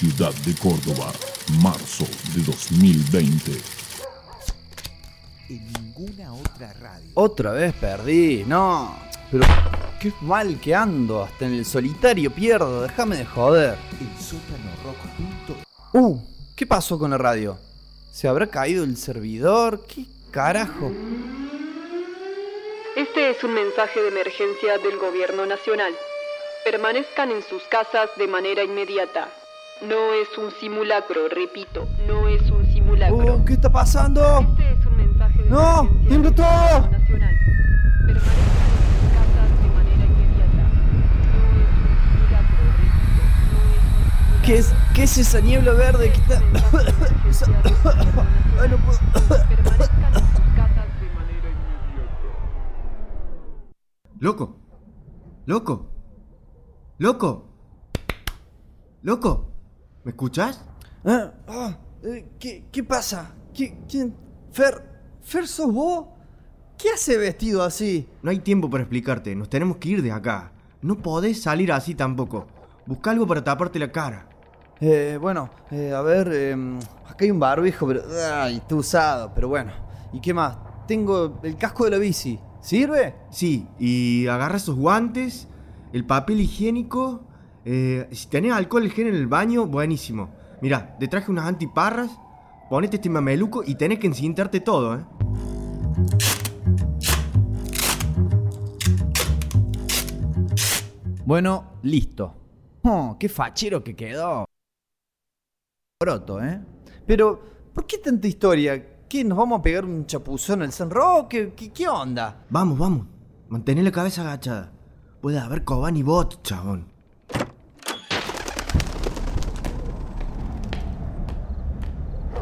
ciudad de Córdoba, marzo de 2020. En ninguna otra radio. Otra vez perdí, no. Pero qué mal que ando, hasta en el solitario pierdo, déjame de joder. El sótano rock. Uh, ¿qué pasó con la radio? ¿Se habrá caído el servidor? ¿Qué carajo? Este es un mensaje de emergencia del Gobierno Nacional. Permanezcan en sus casas de manera inmediata. No es un simulacro, repito, no es un simulacro. Uh, ¿Qué está pasando? Este es un mensaje de ¡No! ¡Tiembla todo! Gobierno Nacional. Permanezcan en sus casas de manera inmediata. No es un simulacro, repito, no es un simulacro. ¿Qué es, ¿Qué es esa niebla verde que está.? Ay, no puedo. Permanezcan en sus casas de manera inmediata. Loco. Loco. Loco. Loco. ¿Me escuchas? Ah, ah, eh, ¿qué, ¿Qué pasa? ¿Qué, ¿Quién? ¿Fer? ¿Fer sos vos? ¿Qué hace vestido así? No hay tiempo para explicarte. Nos tenemos que ir de acá. No podés salir así tampoco. Busca algo para taparte la cara. Eh, bueno, eh, a ver, eh, acá hay un barbijo, pero. Ay, está usado, pero bueno. ¿Y qué más? Tengo el casco de la bici. ¿Sirve? Sí, y agarra esos guantes, el papel higiénico. Eh, si tenés alcohol gel en el baño, buenísimo. Mira, te traje unas antiparras. Ponete este mameluco y tenés que encintarte todo, ¿eh? Bueno, listo. Oh, qué fachero que quedó. Broto, ¿eh? Pero, ¿por qué tanta historia? ¿Qué? ¿Nos vamos a pegar un chapuzón al San Roque? ¿Qué, qué onda? Vamos, vamos. Mantén la cabeza agachada. Puede haber Coban y bot, chabón.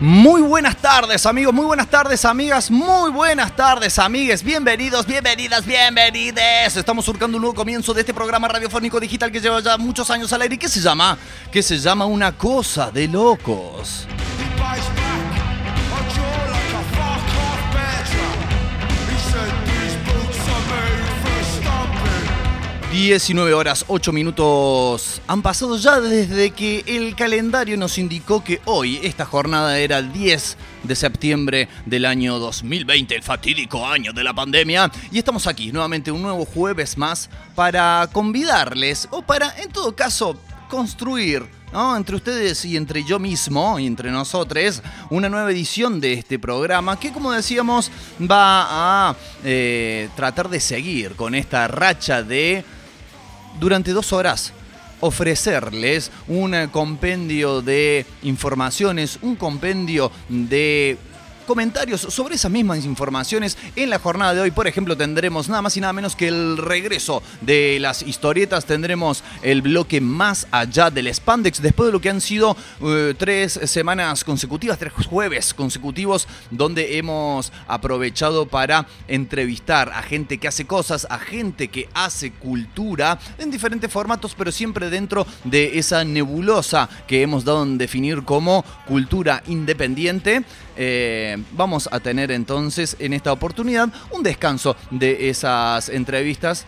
Muy buenas tardes amigos, muy buenas tardes amigas, muy buenas tardes amigues, bienvenidos, bienvenidas, bienvenides. Estamos surcando un nuevo comienzo de este programa radiofónico digital que lleva ya muchos años al aire y que se llama, que se llama Una Cosa de Locos. 19 horas 8 minutos han pasado ya desde que el calendario nos indicó que hoy esta jornada era el 10 de septiembre del año 2020, el fatídico año de la pandemia. Y estamos aquí nuevamente un nuevo jueves más para convidarles o para en todo caso construir entre ustedes y entre yo mismo y entre nosotros una nueva edición de este programa que como decíamos va a eh, tratar de seguir con esta racha de durante dos horas ofrecerles un eh, compendio de informaciones, un compendio de comentarios sobre esas mismas informaciones en la jornada de hoy. Por ejemplo, tendremos nada más y nada menos que el regreso de las historietas. Tendremos el bloque más allá del Spandex después de lo que han sido eh, tres semanas consecutivas, tres jueves consecutivos, donde hemos aprovechado para entrevistar a gente que hace cosas, a gente que hace cultura en diferentes formatos, pero siempre dentro de esa nebulosa que hemos dado en definir como cultura independiente. Eh, vamos a tener entonces en esta oportunidad un descanso de esas entrevistas.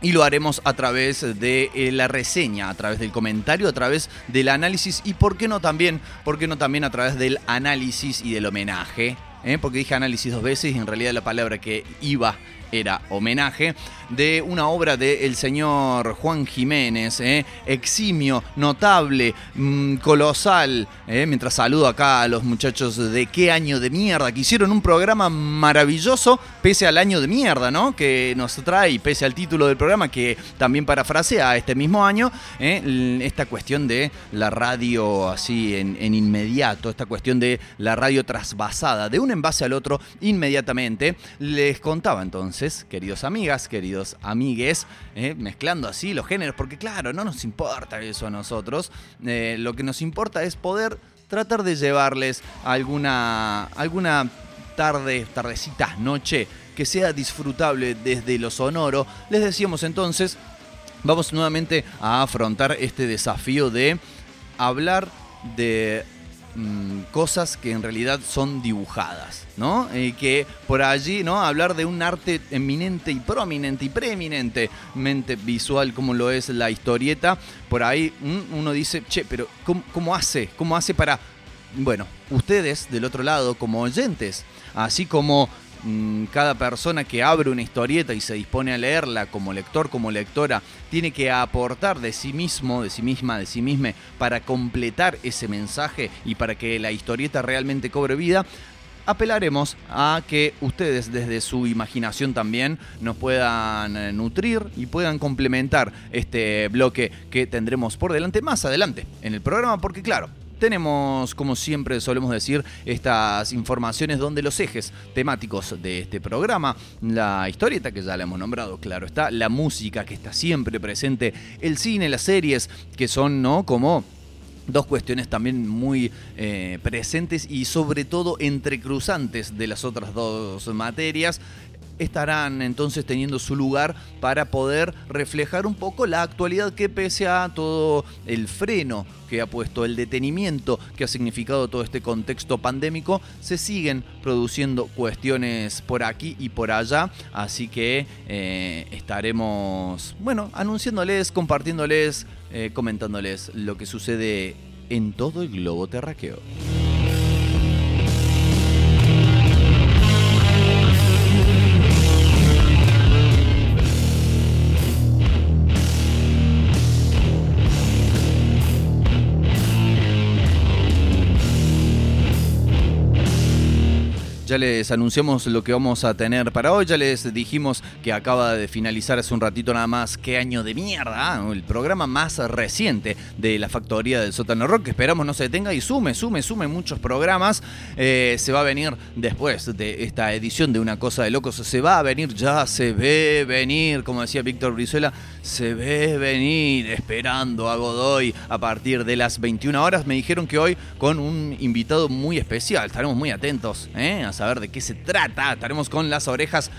Y lo haremos a través de eh, la reseña, a través del comentario, a través del análisis y por qué no también, por qué no también a través del análisis y del homenaje. ¿eh? Porque dije análisis dos veces y en realidad la palabra que iba era homenaje de una obra del señor Juan Jiménez, ¿eh? eximio, notable, mm, colosal. ¿eh? Mientras saludo acá a los muchachos de qué año de mierda, que hicieron un programa maravilloso, pese al año de mierda, ¿no? Que nos trae, pese al título del programa, que también parafrasea este mismo año, ¿eh? Esta cuestión de la radio así en, en inmediato, esta cuestión de la radio trasvasada, de un envase al otro inmediatamente. Les contaba entonces, queridos amigas, queridos amigues, ¿eh? mezclando así los géneros, porque claro, no nos importa eso a nosotros, eh, lo que nos importa es poder tratar de llevarles alguna, alguna tarde, tardecita, noche, que sea disfrutable desde lo sonoro. Les decíamos entonces, vamos nuevamente a afrontar este desafío de hablar de mm, cosas que en realidad son dibujadas, ¿no? Y que por allí, ¿no? Hablar de un arte eminente y prominente y preeminentemente visual como lo es la historieta, por ahí mm, uno dice, che, pero ¿cómo, hace? ¿Cómo hace para bueno, ustedes del otro lado como oyentes, así como cada persona que abre una historieta y se dispone a leerla como lector, como lectora, tiene que aportar de sí mismo, de sí misma, de sí misma, para completar ese mensaje y para que la historieta realmente cobre vida, apelaremos a que ustedes desde su imaginación también nos puedan eh, nutrir y puedan complementar este bloque que tendremos por delante más adelante en el programa, porque claro, tenemos, como siempre solemos decir, estas informaciones donde los ejes temáticos de este programa, la historieta que ya la hemos nombrado, claro está, la música que está siempre presente, el cine, las series, que son, ¿no? Como Dos cuestiones también muy eh, presentes y sobre todo entrecruzantes de las otras dos materias estarán entonces teniendo su lugar para poder reflejar un poco la actualidad que pese a todo el freno que ha puesto, el detenimiento que ha significado todo este contexto pandémico, se siguen produciendo cuestiones por aquí y por allá, así que eh, estaremos, bueno, anunciándoles, compartiéndoles, eh, comentándoles lo que sucede en todo el globo terráqueo. Ya les anunciamos lo que vamos a tener para hoy. Ya les dijimos que acaba de finalizar hace un ratito nada más. ¡Qué año de mierda! ¿ah? El programa más reciente de la factoría del sótano rock. Que esperamos no se detenga y sume, sume, sume muchos programas. Eh, se va a venir después de esta edición de Una Cosa de Locos. Se va a venir, ya se ve venir, como decía Víctor Brizuela. Se ve venir esperando a Godoy a partir de las 21 horas. Me dijeron que hoy con un invitado muy especial. Estaremos muy atentos ¿eh? a saber de qué se trata. Estaremos con las orejas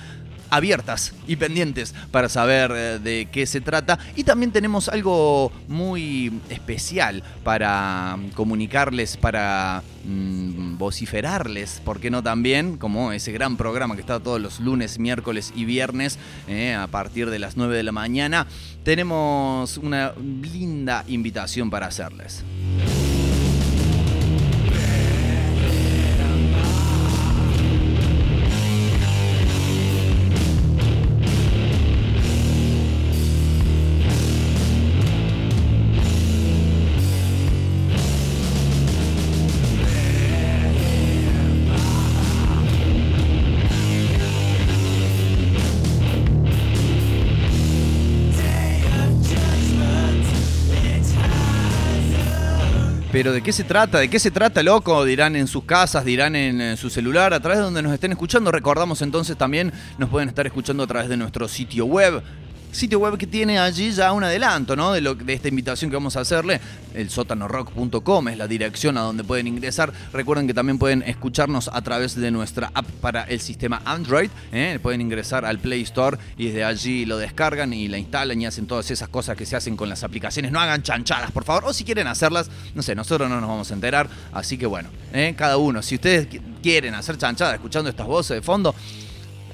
abiertas y pendientes para saber eh, de qué se trata. Y también tenemos algo muy especial para comunicarles, para mm, vociferarles, ¿por qué no también? Como ese gran programa que está todos los lunes, miércoles y viernes eh, a partir de las 9 de la mañana. Tenemos una linda invitación para hacerles. Pero ¿de qué se trata? ¿De qué se trata, loco? Dirán en sus casas, dirán en, su celular, a través de donde nos estén escuchando. Recordamos entonces también nos pueden estar escuchando a través de nuestro sitio web. Sitio web que tiene allí ya un adelanto, ¿no? De, lo, de esta invitación que vamos a hacerle. El sótanorock.com es la dirección a donde pueden ingresar. Recuerden que también pueden escucharnos a través de nuestra app para el sistema Android. ¿eh? Pueden ingresar al Play Store y desde allí lo descargan y la instalan y hacen todas esas cosas que se hacen con las aplicaciones. No hagan chanchadas, por favor. O si quieren hacerlas, no sé, nosotros no nos vamos a enterar. Así que bueno, ¿eh? cada uno. Si ustedes qui- quieren hacer chanchadas escuchando estas voces de fondo,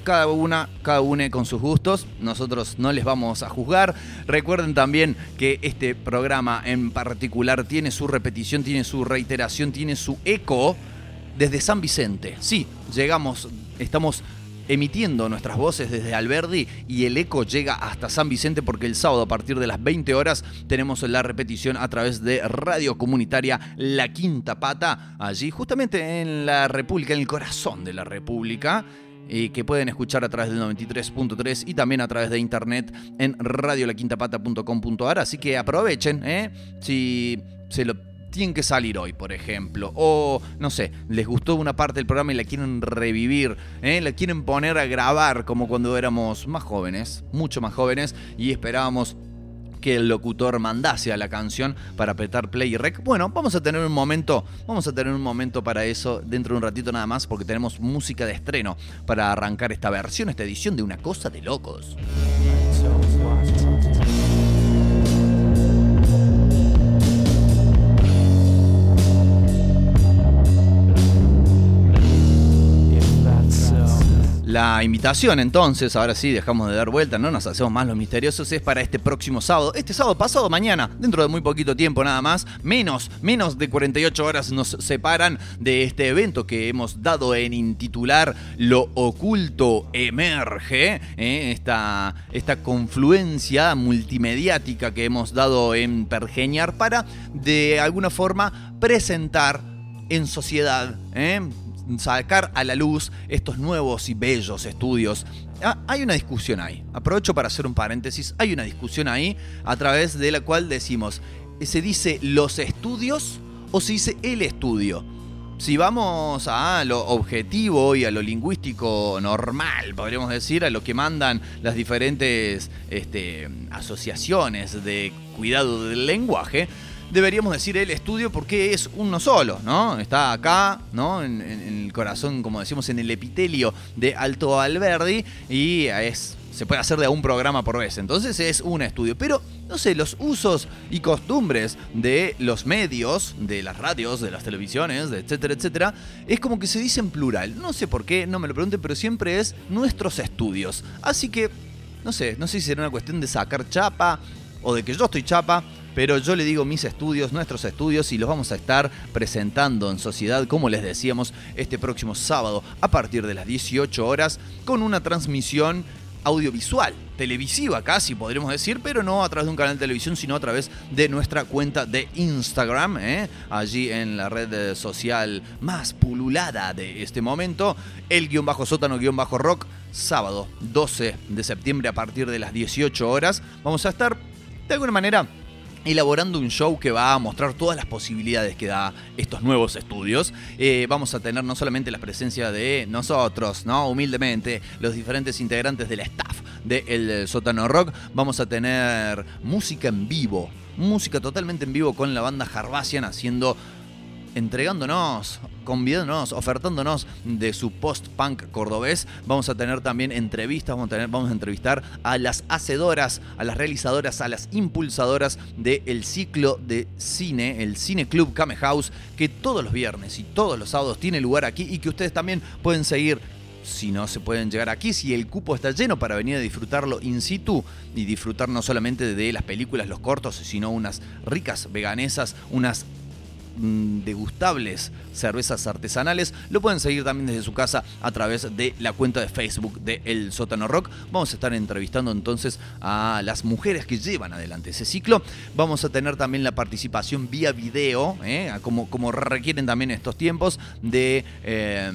cada una, cada une con sus gustos. Nosotros no les vamos a juzgar. Recuerden también que este programa en particular tiene su repetición, tiene su reiteración, tiene su eco desde San Vicente. Sí, llegamos, estamos emitiendo nuestras voces desde Alberdi y el eco llega hasta San Vicente porque el sábado a partir de las 20 horas tenemos la repetición a través de Radio Comunitaria La Quinta Pata, allí justamente en la República, en el corazón de la República que pueden escuchar a través del 93.3 y también a través de internet en radiolaquintapata.com.ar. Así que aprovechen, ¿eh? Si se lo tienen que salir hoy, por ejemplo. O, no sé, les gustó una parte del programa y la quieren revivir, ¿eh? la quieren poner a grabar como cuando éramos más jóvenes, mucho más jóvenes, y esperábamos que el locutor mandase a la canción para apretar play y rec. Bueno, vamos a tener un momento, vamos a tener un momento para eso dentro de un ratito nada más porque tenemos música de estreno para arrancar esta versión, esta edición de Una cosa de locos. La invitación entonces, ahora sí, dejamos de dar vuelta, no nos hacemos más los misteriosos, es para este próximo sábado. Este sábado pasado mañana, dentro de muy poquito tiempo nada más, menos, menos de 48 horas nos separan de este evento que hemos dado en intitular Lo oculto emerge, ¿eh? esta, esta confluencia multimediática que hemos dado en Pergeñar para de alguna forma presentar en sociedad, ¿eh? Sacar a la luz estos nuevos y bellos estudios. Ah, hay una discusión ahí. Aprovecho para hacer un paréntesis. Hay una discusión ahí a través de la cual decimos, ¿se dice los estudios o se dice el estudio? Si vamos a lo objetivo y a lo lingüístico normal, podríamos decir, a lo que mandan las diferentes este, asociaciones de cuidado del lenguaje, deberíamos decir el estudio porque es uno solo, ¿no? Está acá, ¿no? En, el corazón, como decimos, en el epitelio de Alto Alberdi y es se puede hacer de un programa por vez. Entonces es un estudio. Pero, no sé, los usos y costumbres de los medios, de las radios, de las televisiones, etcétera, etcétera, es como que se dice en plural. No sé por qué, no me lo pregunten, pero siempre es nuestros estudios. Así que, no sé, no sé si será una cuestión de sacar chapa o de que yo estoy chapa, pero yo le digo mis estudios, nuestros estudios, y los vamos a estar presentando en sociedad, como les decíamos, este próximo sábado a partir de las 18 horas, con una transmisión audiovisual, televisiva casi podríamos decir, pero no a través de un canal de televisión, sino a través de nuestra cuenta de Instagram, ¿eh? allí en la red social más pululada de este momento, el guion bajo sótano guion bajo rock, sábado 12 de septiembre a partir de las 18 horas. Vamos a estar de alguna manera elaborando un show que va a mostrar todas las posibilidades que da estos nuevos estudios. Eh, vamos a tener no solamente la presencia de nosotros, ¿no? Humildemente, los diferentes integrantes del staff del Sótano Rock, vamos a tener música en vivo, música totalmente en vivo con la banda Harbassian haciendo entregándonos, convidándonos, ofertándonos de su post-punk cordobés. Vamos a tener también entrevistas, vamos a, entrevistar a las hacedoras, a las realizadoras, a las impulsadoras del ciclo de cine, el Cine Club Came House, que todos los viernes y todos los sábados tiene lugar aquí y que ustedes también pueden seguir si no se pueden llegar aquí, si el cupo está lleno para venir a disfrutarlo in situ y disfrutar no solamente de las películas, los cortos, sino unas ricas veganesas, unas degustables cervezas artesanales. Lo pueden seguir también desde su casa a través de la cuenta de Facebook de El Sótano Rock. Vamos a estar entrevistando entonces a las mujeres que llevan adelante ese ciclo. Vamos a tener también la participación vía video, ¿eh? como, como requieren también estos tiempos, de eh,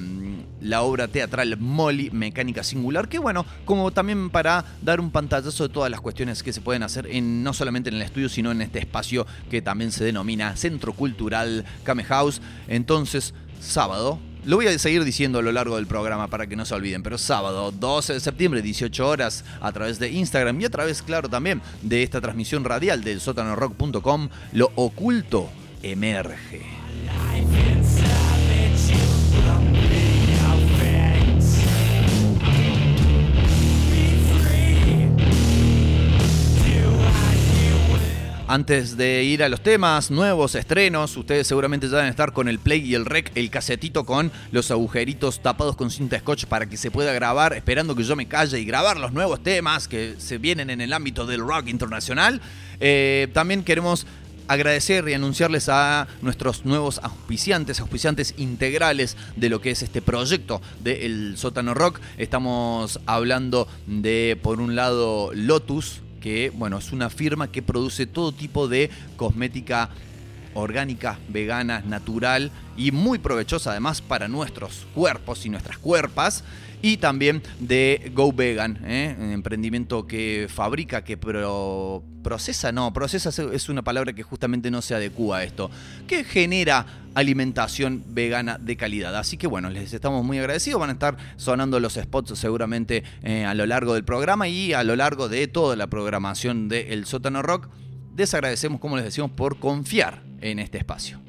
la obra teatral Molly, Mecánica Singular, que bueno, como también para dar un pantallazo de todas las cuestiones que se pueden hacer en, no solamente en el estudio, sino en este espacio que también se denomina Centro Cultural Came House. Entonces, sábado, lo voy a seguir diciendo a lo largo del programa para que no se olviden, pero sábado 12 de septiembre, 18 horas, a través de Instagram y a través, claro, también de esta transmisión radial del sótanorock.com, lo oculto emerge. Antes de ir a los temas, nuevos estrenos, ustedes seguramente ya deben estar con el play y el rec, el casetito con los agujeritos tapados con cinta scotch para que se pueda grabar, esperando que yo me calle y grabar los nuevos temas que se vienen en el ámbito del rock internacional. Eh, también queremos agradecer y anunciarles a nuestros nuevos auspiciantes, auspiciantes integrales de lo que es este proyecto del Sótano Rock. Estamos hablando de, por un lado, Lotus, que bueno, es una firma que produce todo tipo de cosmética orgánica, vegana, natural y muy provechosa además para nuestros cuerpos y nuestras cuerpas. Y también de Go Vegan, ¿eh? emprendimiento que fabrica, que pro- procesa, no, procesa es una palabra que justamente no se adecua a esto, que genera alimentación vegana de calidad. Así que bueno, les estamos muy agradecidos, van a estar sonando los spots seguramente eh, a lo largo del programa y a lo largo de toda la programación de El Sótano Rock. Les agradecemos, como les decimos, por confiar en este espacio.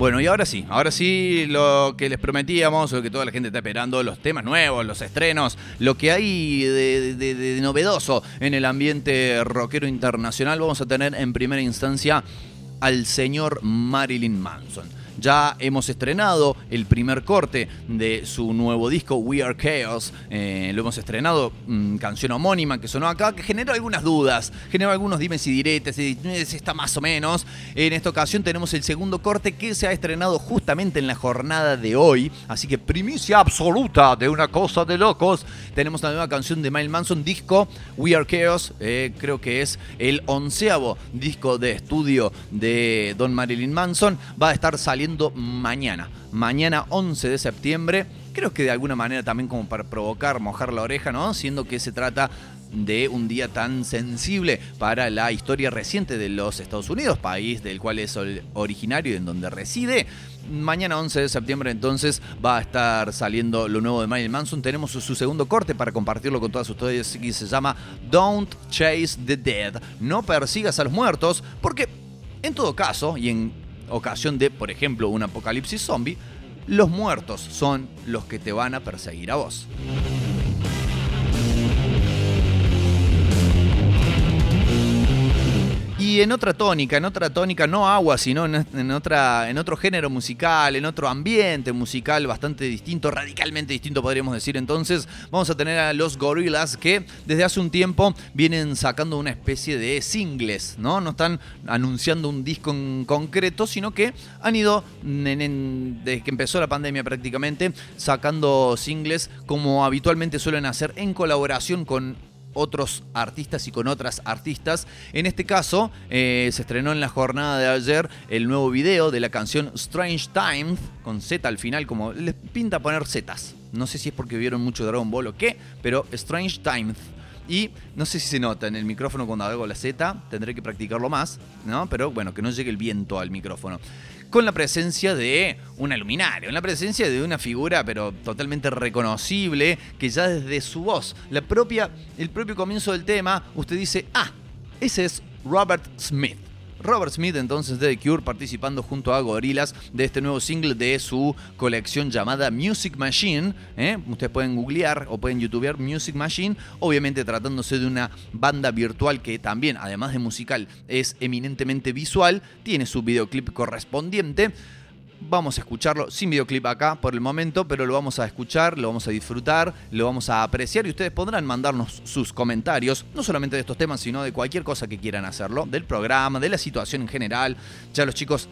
Bueno, y ahora sí, ahora sí lo que les prometíamos, lo que toda la gente está esperando, los temas nuevos, los estrenos, lo que hay de, de- novedoso en el ambiente rockero internacional, vamos a tener en primera instancia al señor Marilyn Manson. Ya hemos estrenado el primer corte de su nuevo disco, We Are Chaos. Eh, lo hemos estrenado, mm, canción homónima que sonó acá, que generó algunas dudas, generó algunos dimes y diretes, y está más o menos. En esta ocasión tenemos el segundo corte que se ha estrenado justamente en la jornada de hoy. Así que primicia absoluta de una cosa de locos. Tenemos la nueva canción de Miles Manson, disco We Are Chaos. eh, creo que es el onceavo disco de estudio de Don Marilyn Manson. Va a estar saliendo mañana. Mañana 11 de septiembre. Creo que de alguna manera también como para provocar, mojar la oreja, ¿no? Siendo que se trata de un día tan sensible para la historia reciente de los Estados Unidos, país del cual es originario y en donde reside. Mañana 11 de septiembre entonces va a estar saliendo lo nuevo de Marilyn Manson. Tenemos su, su segundo corte para compartirlo con todas ustedes y se llama Don't Chase the Dead. No persigas a los muertos porque en todo caso y en ocasión de, por ejemplo, un apocalipsis zombie, los muertos son los que te van a perseguir a vos. Y en otra tónica, en otra tónica, no agua, sino en, otra, en otro género musical, en otro ambiente musical bastante distinto, radicalmente distinto podríamos decir. Entonces, vamos a tener a los Gorillaz que desde hace un tiempo vienen sacando una especie de singles, ¿no? No están anunciando un disco en concreto, sino que han ido, desde que empezó la pandemia prácticamente, sacando singles como habitualmente suelen hacer en colaboración con otros artistas y con otras artistas. En este caso, eh, se estrenó en la jornada de ayer el nuevo video de la canción Strange Times, con Z al final, como les pinta poner Zetas. No sé si es porque vieron mucho Dragon Ball o qué, pero Strange Times. Y no sé si se nota en el micrófono cuando hago la Z, tendré que practicarlo más, ¿no? Pero bueno, que no llegue el viento al micrófono. Con la presencia de una luminaria, con la presencia de una figura, pero totalmente reconocible, que ya desde su voz, la propia, el propio comienzo del tema, usted dice, ah, ese es Robert Smith. Robert Smith entonces de The Cure participando junto a Gorillaz de este nuevo single de su colección llamada Music Machine. ¿eh? Ustedes pueden googlear o pueden youtubear Music Machine, obviamente tratándose de una banda virtual que también, además de musical, es eminentemente visual, tiene su videoclip correspondiente. Vamos a escucharlo sin videoclip acá por el momento, pero lo vamos a escuchar, lo vamos a disfrutar, lo vamos a apreciar y ustedes podrán mandarnos sus comentarios, no solamente de estos temas, sino de cualquier cosa que quieran hacerlo, del programa, de la situación en general. Ya los chicos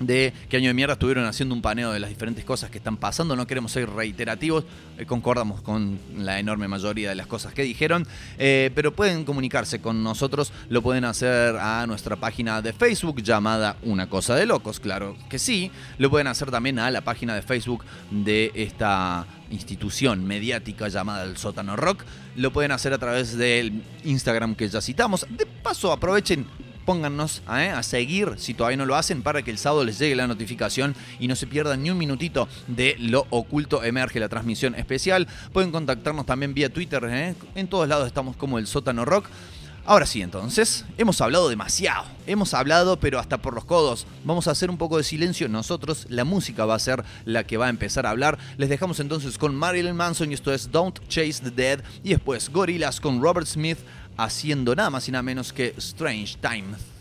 de qué año de mierda estuvieron haciendo un paneo de las diferentes cosas que están pasando. No queremos ser reiterativos, eh, concordamos con la enorme mayoría de las cosas que dijeron, eh, pero pueden comunicarse con nosotros, lo pueden hacer a nuestra página de Facebook llamada Una Cosa de Locos, claro que sí. Lo pueden hacer también a la página de Facebook de esta institución mediática llamada El Sótano Rock. Lo pueden hacer a través del Instagram que ya citamos. De paso, aprovechen póngannos ¿eh? a seguir si todavía no lo hacen para que el sábado les llegue la notificación y no se pierdan ni un minutito de Lo Oculto Emerge, la transmisión especial. Pueden contactarnos también vía Twitter, ¿eh? en todos lados estamos como el sótano rock. Ahora sí, entonces, hemos hablado demasiado, hemos hablado pero hasta por los codos. Vamos a hacer un poco de silencio nosotros, la música va a ser la que va a empezar a hablar. Les dejamos entonces con Marilyn Manson y esto es Don't Chase the Dead y después Gorillaz con Robert Smith haciendo nada más y nada menos que Strange Times.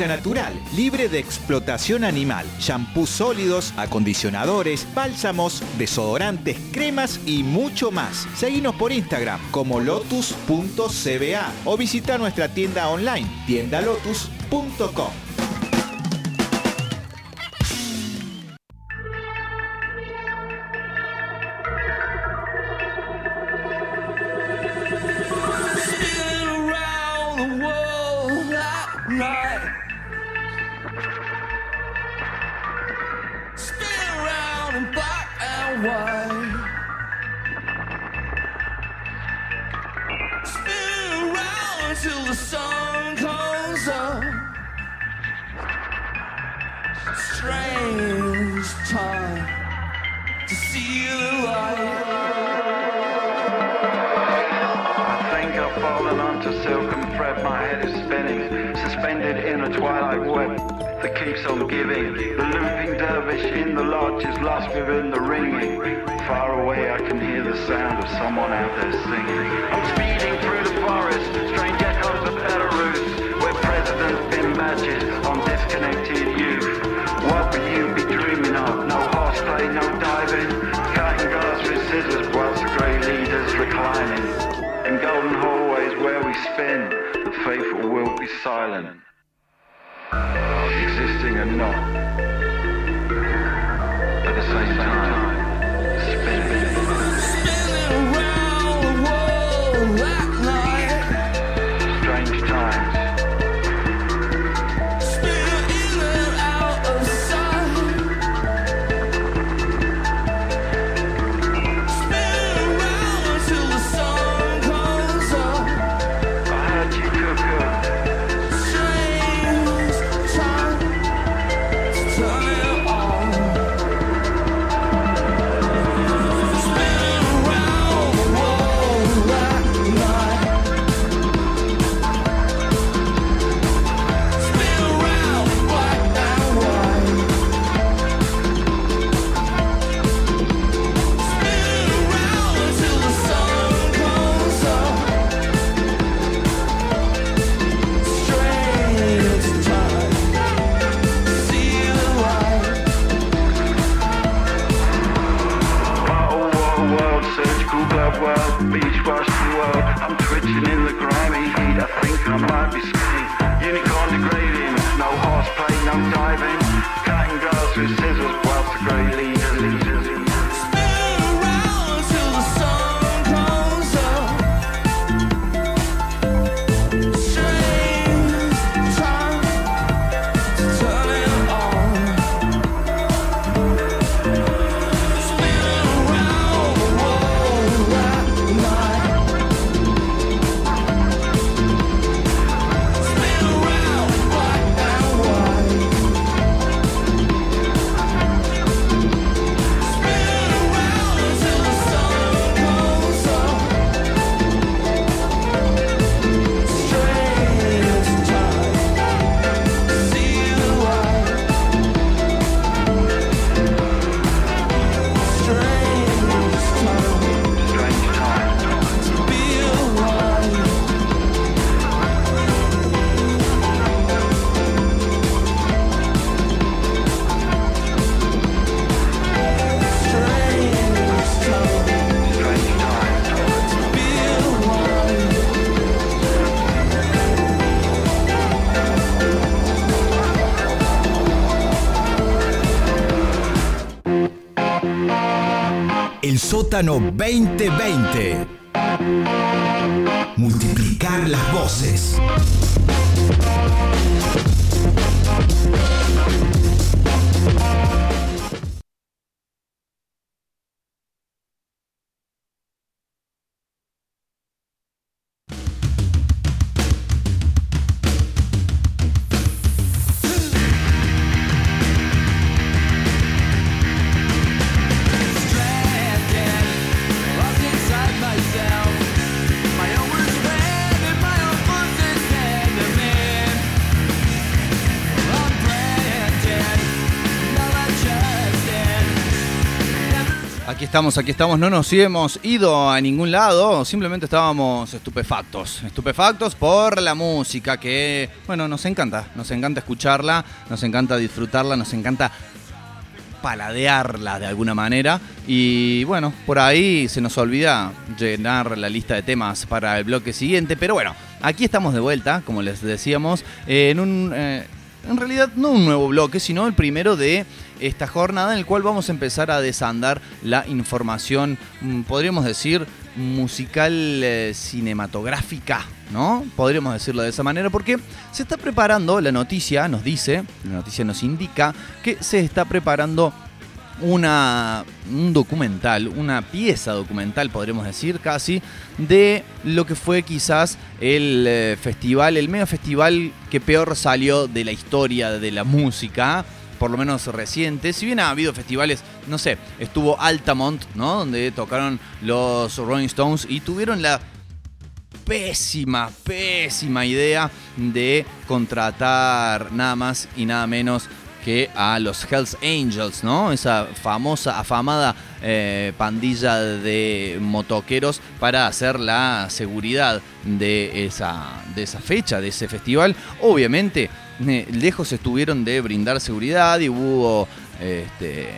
natural, libre de explotación animal, shampoos sólidos, acondicionadores, bálsamos, desodorantes, cremas y mucho más. Seguinos por Instagram como lotus.cba o visita nuestra tienda online tiendalotus.com. 2020. Estamos, aquí estamos. No nos hemos ido a ningún lado, simplemente estábamos estupefactos. Estupefactos por la música que, bueno, nos encanta. Nos encanta escucharla, nos encanta disfrutarla, nos encanta paladearla de alguna manera. Y bueno, por ahí se nos olvida llenar la lista de temas para el bloque siguiente. Pero bueno, aquí estamos de vuelta, como les decíamos, en un. eh, en realidad no un nuevo bloque, sino el primero de esta jornada en el cual vamos a empezar a desandar la información, mm, podríamos decir, musical eh, cinematográfica, ¿no? Podríamos decirlo de esa manera porque se está preparando, la noticia nos dice, la noticia nos indica que se está preparando una, un documental, una pieza documental, podríamos decir casi, de lo que fue quizás el eh, festival, el mega festival que peor salió de la historia de la música, por lo menos reciente. Si bien ha habido festivales, no sé, estuvo Altamont, ¿no? Donde tocaron los Rolling Stones y tuvieron la pésima, pésima idea de contratar nada más y nada menos que a los Hells Angels, ¿no? Esa famosa, afamada eh, pandilla de motoqueros para hacer la seguridad de esa, de esa fecha, de ese festival. Obviamente, lejos estuvieron de brindar seguridad y hubo este,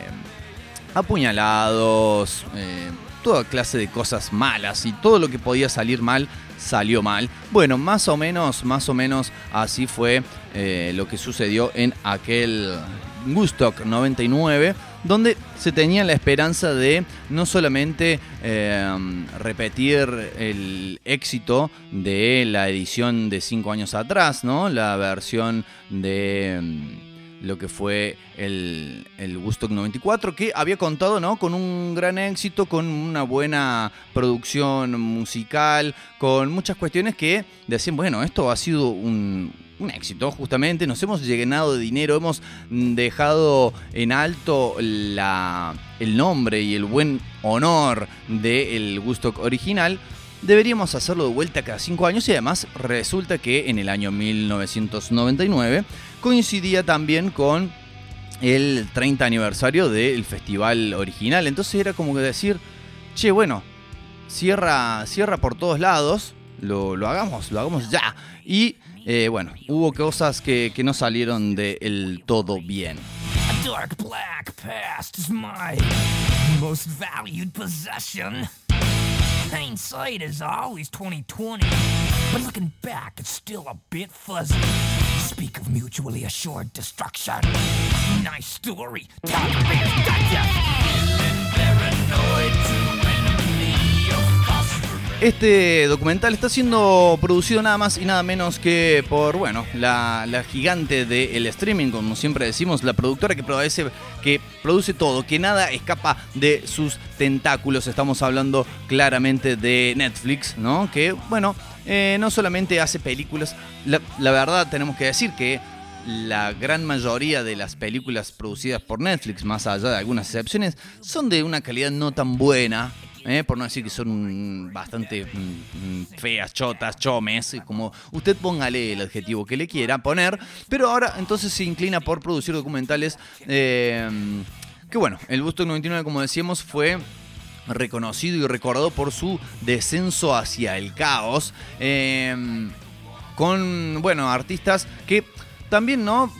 apuñalados, eh, toda clase de cosas malas y todo lo que podía salir mal salió mal. Bueno, más o menos, más o menos así fue eh, lo que sucedió en aquel Woodstock 99, donde se tenía la esperanza de no solamente eh, repetir el éxito de la edición de cinco años atrás, ¿no? La versión de mm, lo que fue el, el Woodstock 94, que había contado ¿no? con un gran éxito, con una buena producción musical, con muchas cuestiones que decían, bueno, esto ha sido un, un éxito, justamente, nos hemos llenado de dinero, hemos dejado en alto la, el nombre y el buen honor del Woodstock original. Deberíamos hacerlo de vuelta cada cinco años y además resulta que en el año 1999 coincidía también con el 30 aniversario del festival original. Entonces era como que decir, che, bueno, cierra, cierra por todos lados, lo, lo hagamos, lo hagamos ya. Y eh, bueno, hubo cosas que, no salieron del todo bien. A dark black past is my most valued possession. Hindsight is always 2020, but looking back, it's still a bit fuzzy. Speak of mutually assured destruction. Nice story. Este documental está siendo producido nada más y nada menos que por, bueno, la, la gigante del streaming, como siempre decimos, la productora que produce, que produce todo, que nada escapa de sus tentáculos. Estamos hablando claramente de Netflix, ¿no? Que, bueno, eh, no solamente hace películas, la, la verdad tenemos que decir que la gran mayoría de las películas producidas por Netflix, más allá de algunas excepciones, son de una calidad no tan buena. Eh, por no decir que son bastante feas, chotas, chomes, como usted póngale el adjetivo que le quiera poner, pero ahora entonces se inclina por producir documentales eh, que bueno, el Busto 99 como decíamos fue reconocido y recordado por su descenso hacia el caos. eh, con, bueno, artistas que también no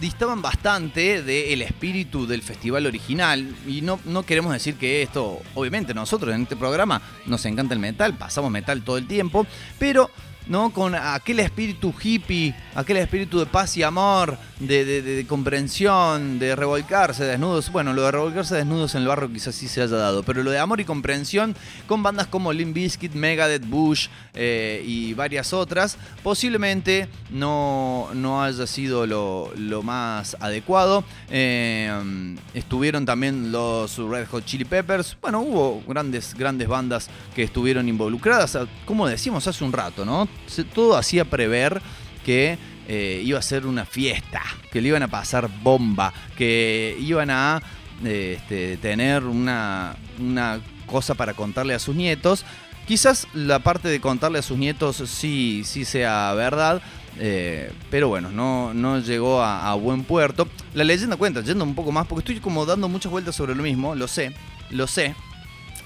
distaban bastante del espíritu del festival original. Y no, no queremos decir que esto, obviamente, nosotros en este programa nos encanta el metal, pasamos metal todo el tiempo, pero ¿no? Con aquel espíritu hippie, aquel espíritu de paz y amor, de, comprensión, de revolcarse desnudos. Bueno, lo de revolcarse desnudos en el barro quizás sí se haya dado, pero lo de amor y comprensión con bandas como Limp Bizkit, Megadeth, Bush eh, y varias otras, posiblemente no, no haya sido lo, lo más adecuado. Eh, estuvieron también los Red Hot Chili Peppers. Bueno, hubo grandes, grandes bandas que estuvieron involucradas. Como decíamos hace un rato, ¿no? Todo hacía prever que eh, iba a ser una fiesta, que le iban a pasar bomba, que iban a eh, este, tener una, una cosa para contarle a sus nietos. Quizás la parte de contarle a sus nietos sí, sí sea verdad, eh, pero bueno, no, no llegó a buen puerto. La leyenda cuenta, yendo un poco más, porque estoy como dando muchas vueltas sobre lo mismo, lo sé, lo sé,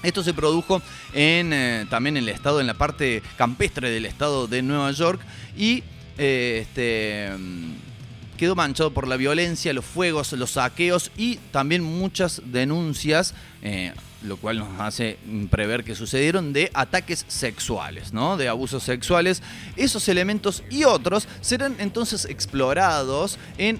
Esto se produjo en, eh, también en el estado, en la parte campestre del estado de Nueva York y eh, este, mm, quedó manchado por la violencia, los fuegos, los saqueos y también muchas denuncias, eh, lo cual nos hace prever que sucedieron de ataques sexuales, ¿no? De abusos sexuales. Esos elementos y otros serán entonces explorados en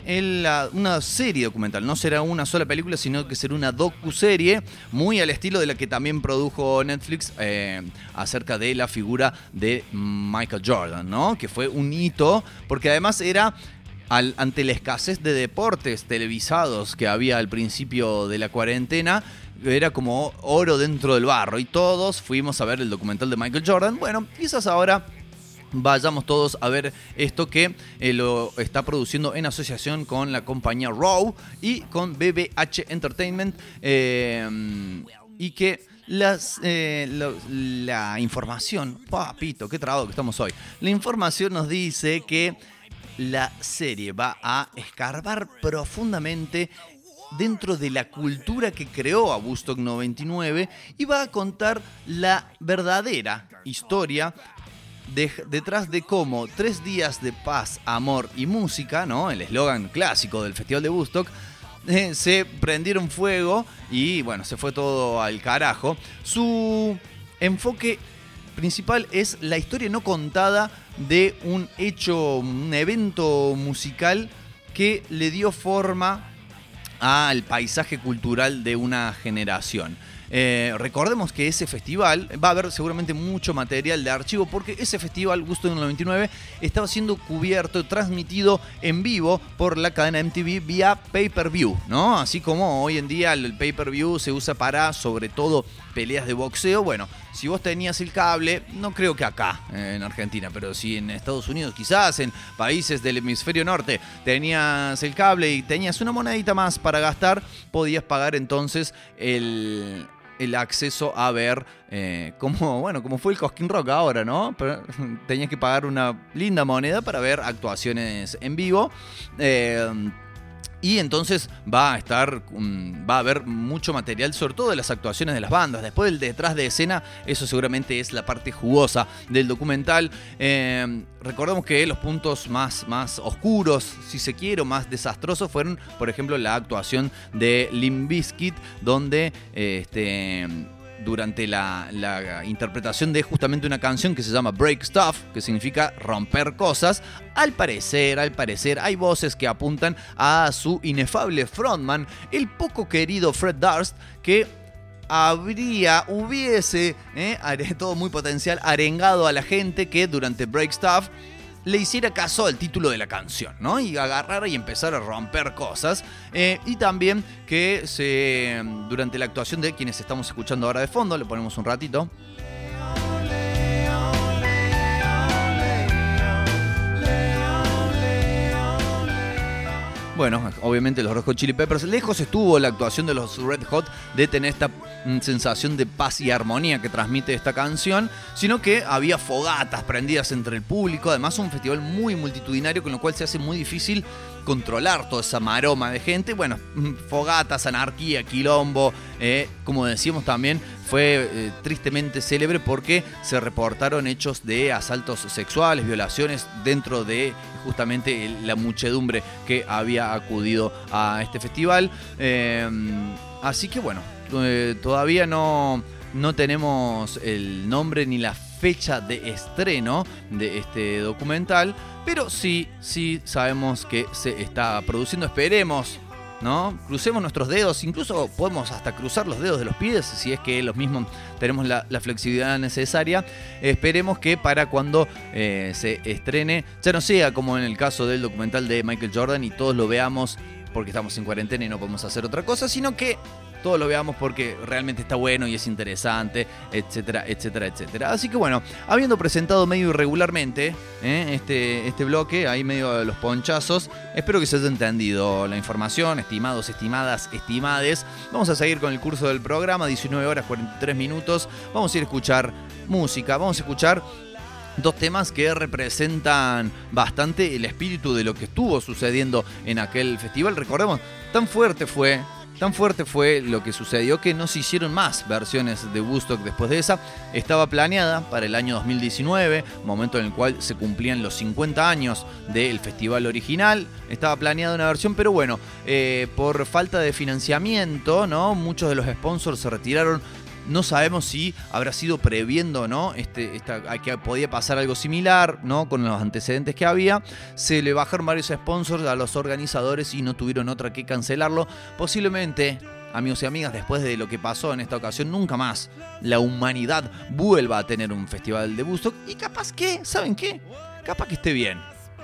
una serie documental. No será una sola película, sino que será una docu-serie muy al estilo de la que también produjo Netflix eh, acerca de la figura de Michael Jordan, ¿no? Que fue un hito, porque además era ante la escasez de deportes televisados que había al principio de la cuarentena, era como oro dentro del barro y todos fuimos a ver el documental de Michael Jordan. Bueno, quizás ahora vayamos todos a ver esto que eh, lo está produciendo en asociación con la compañía Raw y con BBH Entertainment eh, y que eh, la información, papito, qué trabajo que estamos hoy, la información nos dice que la serie va a escarbar profundamente dentro de la cultura que creó a Woodstock 99 y va a contar la verdadera historia de- detrás de cómo tres días de paz, amor y música, ¿no? El eslogan clásico del Festival de Woodstock, eh, se prendieron fuego y bueno, se fue todo al carajo. Su enfoque principal es la historia no contada de un hecho, un evento musical que le dio forma al paisaje cultural de una generación. Eh, recordemos que ese festival va a haber seguramente mucho material de archivo porque ese festival Gusto del 99 estaba siendo cubierto, transmitido en vivo por la cadena MTV vía pay-per-view, ¿no? Así como hoy en día el pay-per-view se usa para sobre todo peleas de boxeo. Bueno, si vos tenías el cable, no creo que acá en Argentina, pero si en Estados Unidos, quizás en países del hemisferio norte, tenías el cable y tenías una monedita más para gastar, podías pagar entonces el, el acceso a ver eh, como, bueno, como fue el Cosquín Rock ahora, ¿no? Pero tenías que pagar una linda moneda para ver actuaciones en vivo. Eh, y entonces va a estar, mm, va a haber mucho material, sobre todo de las actuaciones de las bandas. Después del detrás de escena, eso seguramente es la parte jugosa del documental. Eh, recordemos que los puntos más, más oscuros, si se quiere, o más desastrosos, fueron, por ejemplo, la actuación de Limp Bizkit, donde este durante la, la interpretación de justamente una canción que se llama Break Stuff, que significa romper cosas, al parecer, al parecer, hay voces que apuntan a su inefable frontman, el poco querido Fred Durst, que habría, hubiese, eh, todo muy potencial, arengado a la gente que durante Break Stuff le hiciera caso al título de la canción, ¿no? Y agarrar y empezar a romper cosas. Eh, y también que se, durante la actuación de quienes estamos escuchando ahora de fondo, le ponemos un ratito. Bueno, obviamente los Red Hot Chili Peppers. Lejos estuvo la actuación de los Red Hot de tener esta mm, sensación de paz y armonía que transmite esta canción, sino que había fogatas prendidas entre el público. Además, un festival muy multitudinario, con lo cual se hace muy difícil controlar toda esa maroma de gente. Bueno, mm, fogatas, anarquía, quilombo. eh, como decíamos también, fue eh, tristemente célebre porque se reportaron hechos de asaltos sexuales, violaciones dentro de justamente la muchedumbre que había acudido a este festival. Eh, así que bueno, todavía no, no tenemos el nombre ni la de estreno de este documental, pero sí, sí sabemos que se está produciendo. Esperemos ¿no? Crucemos nuestros dedos, incluso podemos hasta cruzar los dedos de los pies si es que los mismos tenemos la, la flexibilidad necesaria. Esperemos que para cuando eh, se estrene ya no sea como en el caso del documental de Michael Jordan y todos lo veamos porque estamos en cuarentena y no podemos hacer otra cosa, sino que todos lo veamos porque realmente está bueno y es interesante, etcétera, etcétera, etcétera. Así que bueno, habiendo presentado medio irregularmente ¿eh? este, este bloque, ahí medio de los ponchazos, espero que se haya entendido la información, estimados, estimadas, estimades. Vamos a seguir con el curso del programa, 19 horas 43 minutos. Vamos a ir a escuchar música, vamos a escuchar dos temas que representan bastante el espíritu de lo que estuvo sucediendo en aquel festival. Recordemos, tan fuerte fue Tan fuerte fue lo que sucedió que no se hicieron más versiones de Woodstock después de esa. Estaba planeada para el año 2019, momento en el cual se cumplían los 50 años del festival original. Estaba planeada una versión, pero bueno, eh, por falta de financiamiento, ¿no? Muchos de los sponsors se retiraron. No sabemos si habrá sido previendo, ¿no? Este, esta- que podía pasar algo similar, ¿no? Con los antecedentes que había. Se le bajaron varios sponsors a los organizadores y no tuvieron otra que cancelarlo. Posiblemente, amigos y amigas, después de lo que pasó en esta ocasión, nunca más la humanidad vuelva a tener un festival de Woodstock. Y capaz que, ¿saben qué? Capaz que esté bien.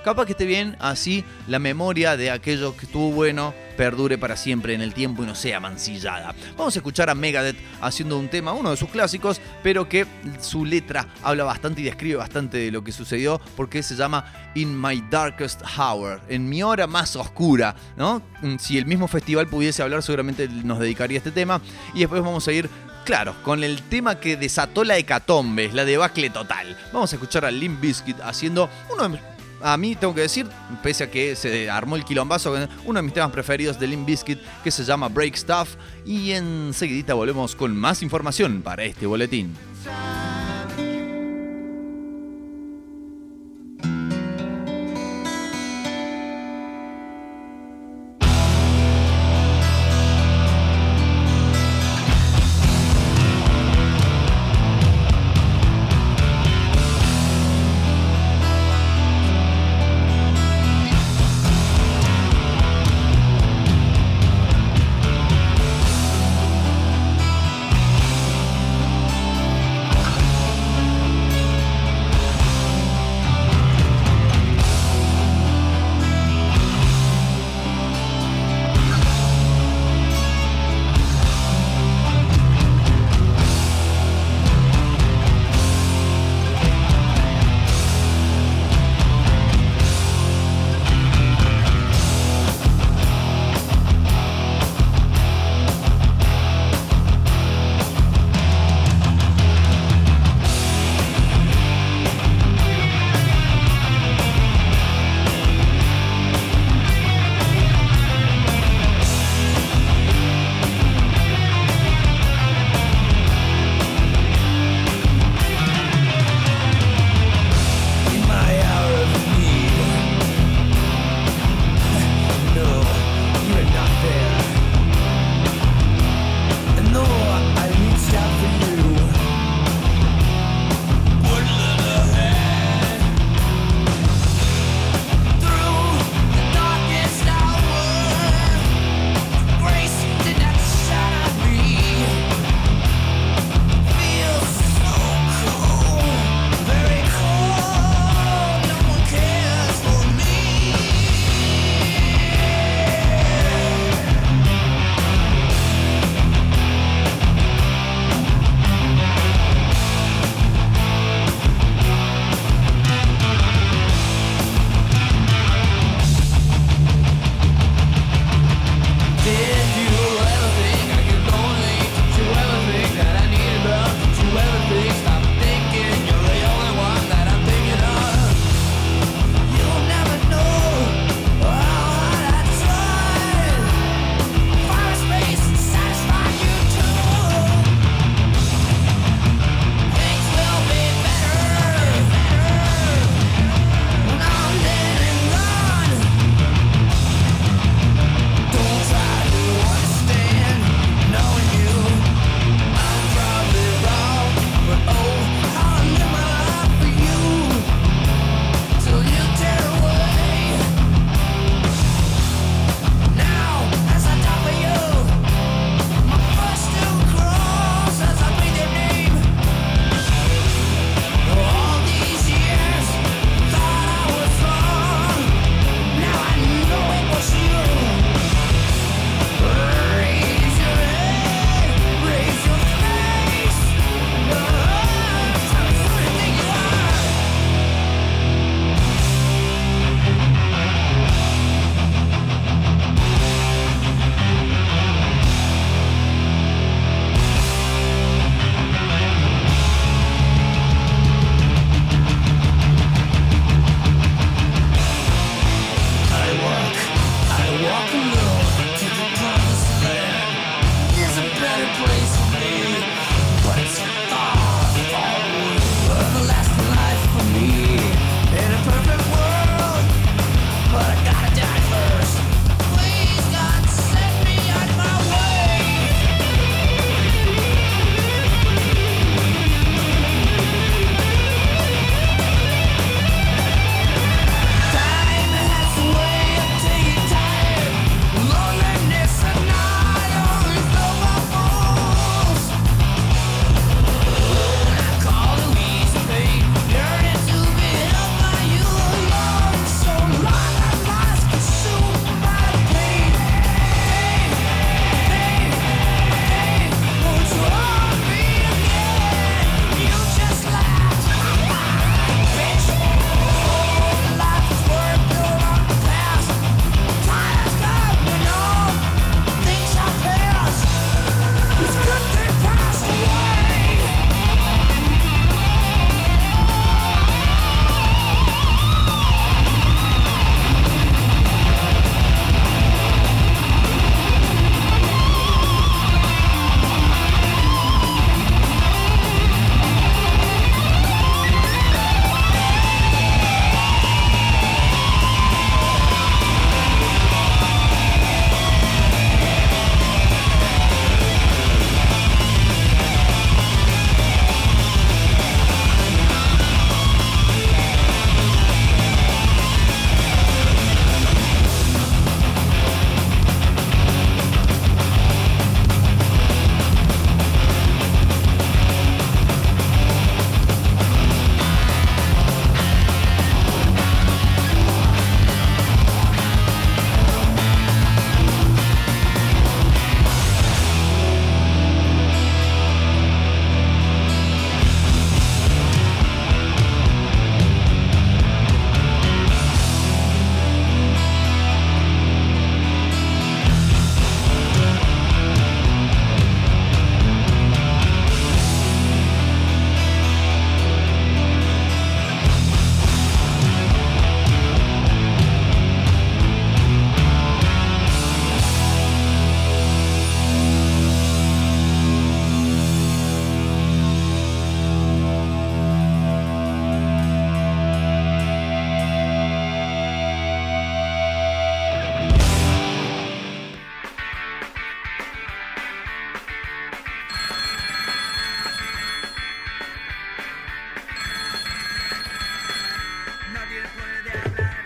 Capaz que esté bien, así la memoria de aquello que estuvo bueno perdure para siempre en el tiempo y no sea mancillada. Vamos a escuchar a Megadeth haciendo un tema, uno de sus clásicos, pero que su letra habla bastante y describe bastante de lo que sucedió, porque se llama In My Darkest Hour, en mi hora más oscura, ¿no? Mm, Si el mismo festival pudiese hablar, seguramente nos dedicaría a este tema. Y después vamos a ir Claro, con el tema que desató la hecatombe, la debacle total. Vamos a escuchar a Limp Bizkit haciendo uno de a mí tengo que decir, pese a que se armó el quilombazo, uno de mis temas preferidos de Limp Bizkit que se llama Break Stuff. Y enseguidita volvemos con más información para este boletín.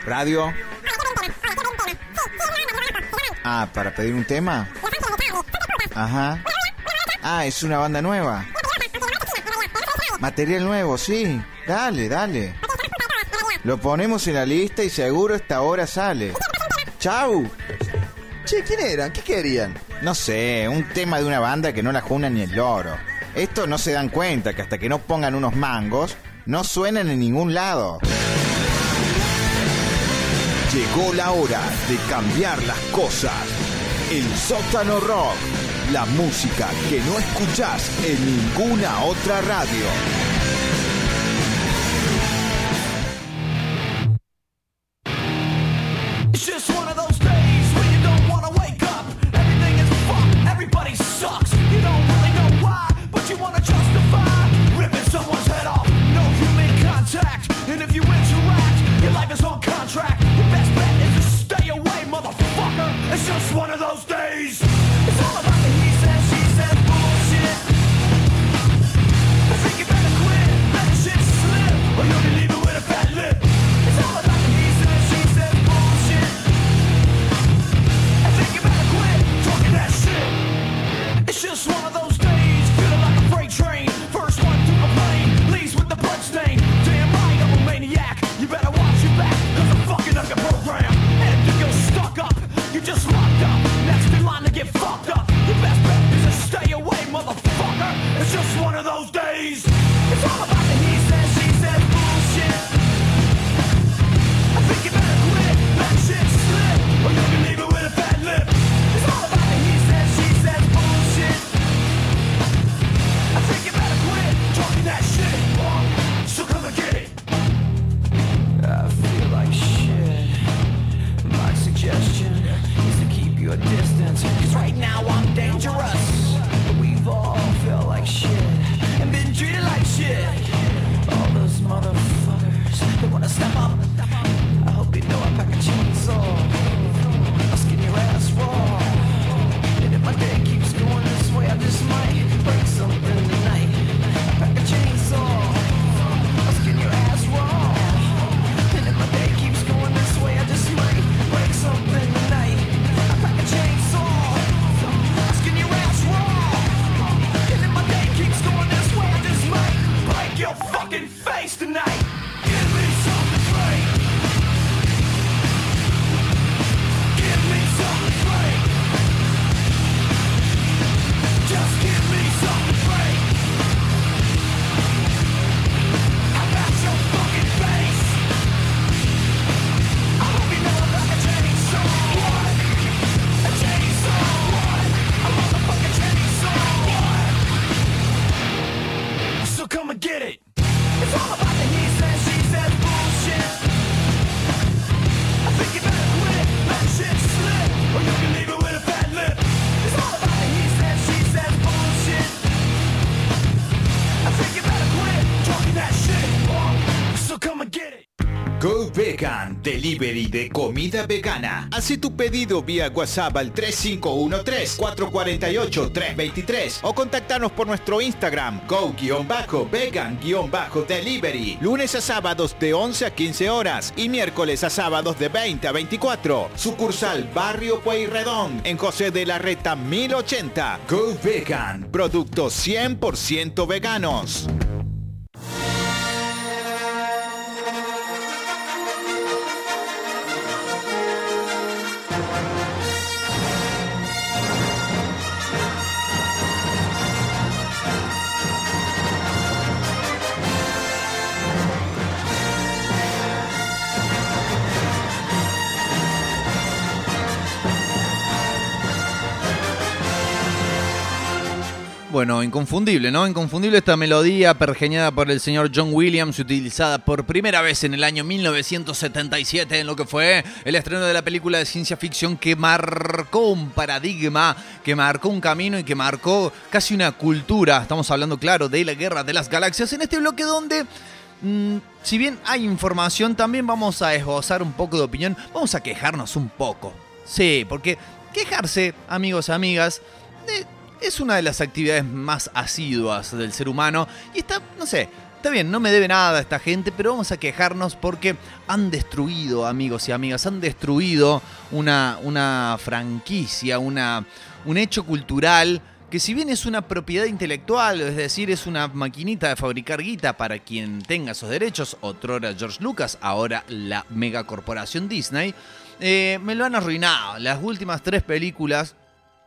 Radio. Ah, ¿para pedir un tema? Ajá. Ah, es una banda nueva. Material nuevo, sí. Dale, dale. Lo ponemos en la lista y seguro esta hora sale. ¡Chau! Che, ¿quién eran? ¿Qué querían? No sé, un tema de una banda que no la juna ni el loro. Estos no se dan cuenta que hasta que no pongan unos mangos, no suenan en ningún lado. Llegó la hora de cambiar las cosas. El sótano rock. La música que no escuchás en ninguna otra radio. Vegan, delivery de comida vegana. Hace tu pedido vía WhatsApp al 3513-448-323 o contactanos por nuestro Instagram go-vegan-delivery. Lunes a sábados de 11 a 15 horas y miércoles a sábados de 20 a 24. Sucursal Barrio Pueyrredón en José de la Reta 1080. Go Vegan, productos 100% veganos. Bueno, inconfundible, ¿no? Inconfundible esta melodía pergeñada por el señor John Williams, utilizada por primera vez en el año 1977 en lo que fue el estreno de la película de ciencia ficción que marcó un paradigma, que marcó un camino y que marcó casi una cultura. Estamos hablando, claro, de la guerra de las galaxias en este bloque donde... mm, si bien hay información, también vamos a esbozar un poco de opinión, vamos a quejarnos un poco. Sí, porque quejarse, amigos y amigas, eh, es una de las actividades más asiduas del ser humano y está, no sé, Está bien, no me debe nada esta gente, pero vamos a quejarnos porque han destruido, amigos y amigas, han destruido una, una franquicia, una, un hecho cultural que si bien es una propiedad intelectual, es decir, es una maquinita de fabricar guita para quien tenga esos derechos, otrora George Lucas, ahora la megacorporación Disney, eh, me lo han arruinado. Las últimas tres películas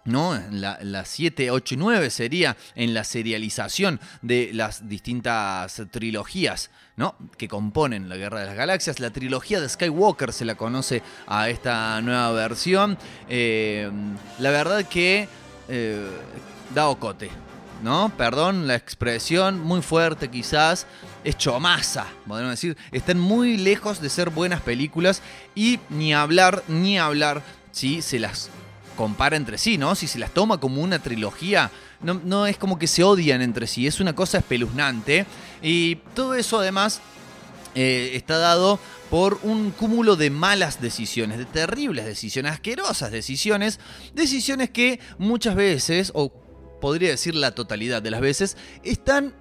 ¿no? La, la 7, 8 y 9 sería en la serialización de las distintas trilogías, ¿no? Que componen la Guerra de las Galaxias. La trilogía de Skywalker se la conoce a esta nueva versión. Eh, la verdad que eh, da ocote, ¿no? Perdón la expresión, muy fuerte quizás. Es chomaza, podemos decir. Están muy lejos de ser buenas películas y ni hablar, ni hablar si se las compara entre sí, ¿no? Si se las toma como una trilogía, no, es como que se odian entre sí, es una cosa espeluznante. Y todo eso además eh, está dado por un cúmulo de malas decisiones, de terribles decisiones, asquerosas decisiones, decisiones que muchas veces, o podría decir la totalidad de las veces, están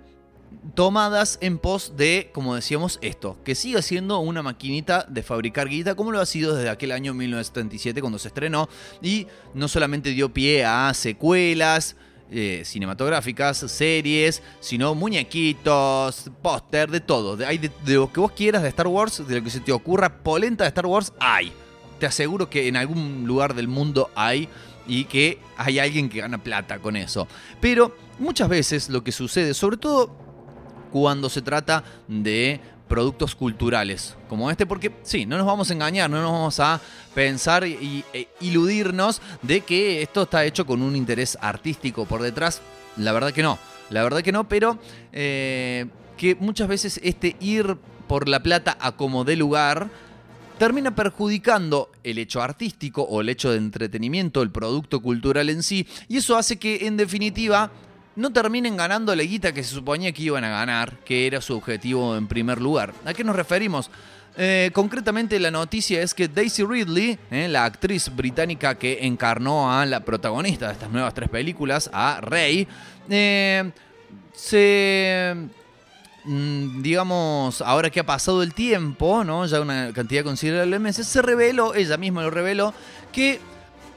tomadas en pos de, como decíamos, esto, que siga siendo una maquinita de fabricar guita como lo ha sido desde aquel año 1977 cuando se estrenó y no solamente dio pie a secuelas, eh, cinematográficas, series, sino muñequitos, póster, de todo. De, de, lo que vos quieras de Star Wars, de lo que se te ocurra, polenta de Star Wars, hay. Te aseguro que en algún lugar del mundo hay y que hay alguien que gana plata con eso. Pero muchas veces lo que sucede, sobre todo cuando se trata de productos culturales como este, porque sí, no nos vamos a engañar, no nos vamos a pensar y, e iludirnos de que esto está hecho con un interés artístico por detrás. La verdad que no, la verdad que no, pero eh, que muchas veces este ir por la plata a como de lugar termina perjudicando el hecho artístico o el hecho de entretenimiento, el producto cultural en sí, y eso hace que en definitiva no terminen ganando la guita que se suponía que iban a ganar, que era su objetivo en primer lugar. ¿A qué nos referimos? Eh, concretamente la noticia es que Daisy Ridley, eh, la actriz británica que encarnó a la protagonista de estas nuevas tres películas, a Rey, eh, se mm, digamos, ahora que ha pasado el tiempo, ¿no? Ya una cantidad considerable de meses, se reveló, ella misma lo reveló, que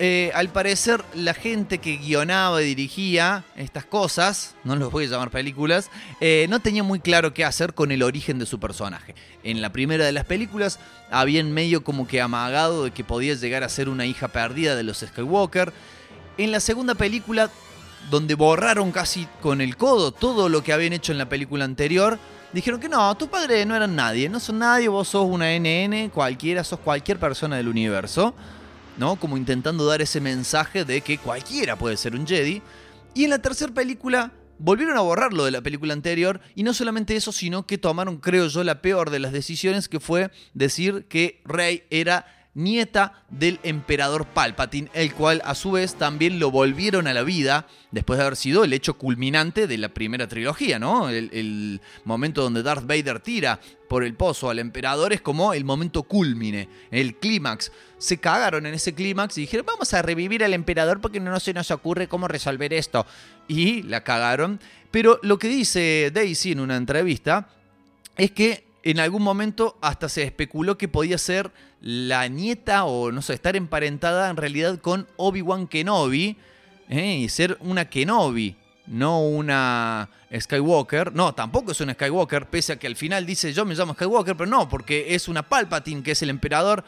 eh, al parecer la gente que guionaba y dirigía estas cosas, no los voy a llamar películas, eh, no tenía muy claro qué hacer con el origen de su personaje. En la primera de las películas habían medio como que amagado de que podía llegar a ser una hija perdida de los Skywalker. En la segunda película, donde borraron casi con el codo todo lo que habían hecho en la película anterior, dijeron que no, tus padres no eran nadie, no son nadie, vos sos una NN, cualquiera, sos cualquier persona del universo. ¿No? Como intentando dar ese mensaje de que cualquiera puede ser un Jedi. Y en la tercera película volvieron a borrarlo de la película anterior y no solamente eso, sino que tomaron, creo yo, la peor de las decisiones que fue decir que Rey era nieta del emperador Palpatine, el cual a su vez también lo volvieron a la vida después de haber sido el hecho culminante de la primera trilogía, ¿no? El, el, momento donde Darth Vader tira por el pozo al emperador es como el momento culmine, el clímax. Se cagaron en ese clímax y dijeron, vamos a revivir al emperador porque no se nos ocurre cómo resolver esto. Y la cagaron. Pero lo que dice Daisy en una entrevista es que en algún momento hasta se especuló que podía ser la nieta o no sé, estar emparentada en realidad con Obi-Wan Kenobi ¿eh? y ser una Kenobi, no una Skywalker. No, tampoco es una Skywalker, pese a que al final dice yo me llamo Skywalker, pero no, porque es una Palpatine que es el emperador.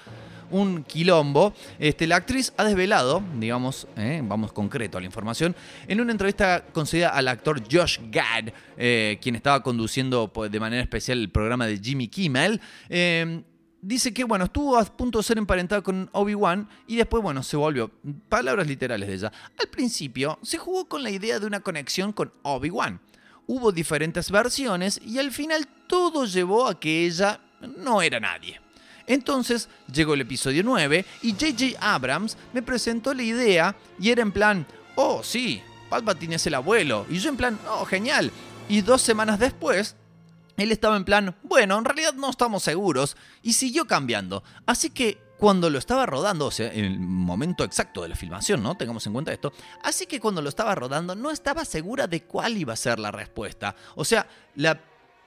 Un quilombo. Este, la actriz ha desvelado, digamos, eh, vamos concreto a la información, en una entrevista concedida al actor Josh Gad, eh, quien estaba conduciendo pues, de manera especial el programa de Jimmy Kimmel. Eh, dice que, bueno, estuvo a punto de ser emparentado con Obi-Wan y después, bueno, se volvió. Palabras literales de ella. Al principio se jugó con la idea de una conexión con Obi-Wan. Hubo diferentes versiones y al final todo llevó a que ella no era nadie. Entonces llegó el episodio 9 y J.J. Abrams me presentó la idea y era en plan, oh sí, Palpatine es el abuelo. Y yo en plan, oh genial. Y dos semanas después él estaba en plan, bueno, en realidad no estamos seguros, y siguió cambiando. Así que cuando lo estaba rodando, o sea, en el momento exacto de la filmación, ¿no? Tengamos en cuenta esto. Así que cuando lo estaba rodando, no estaba segura de cuál iba a ser la respuesta. O sea, la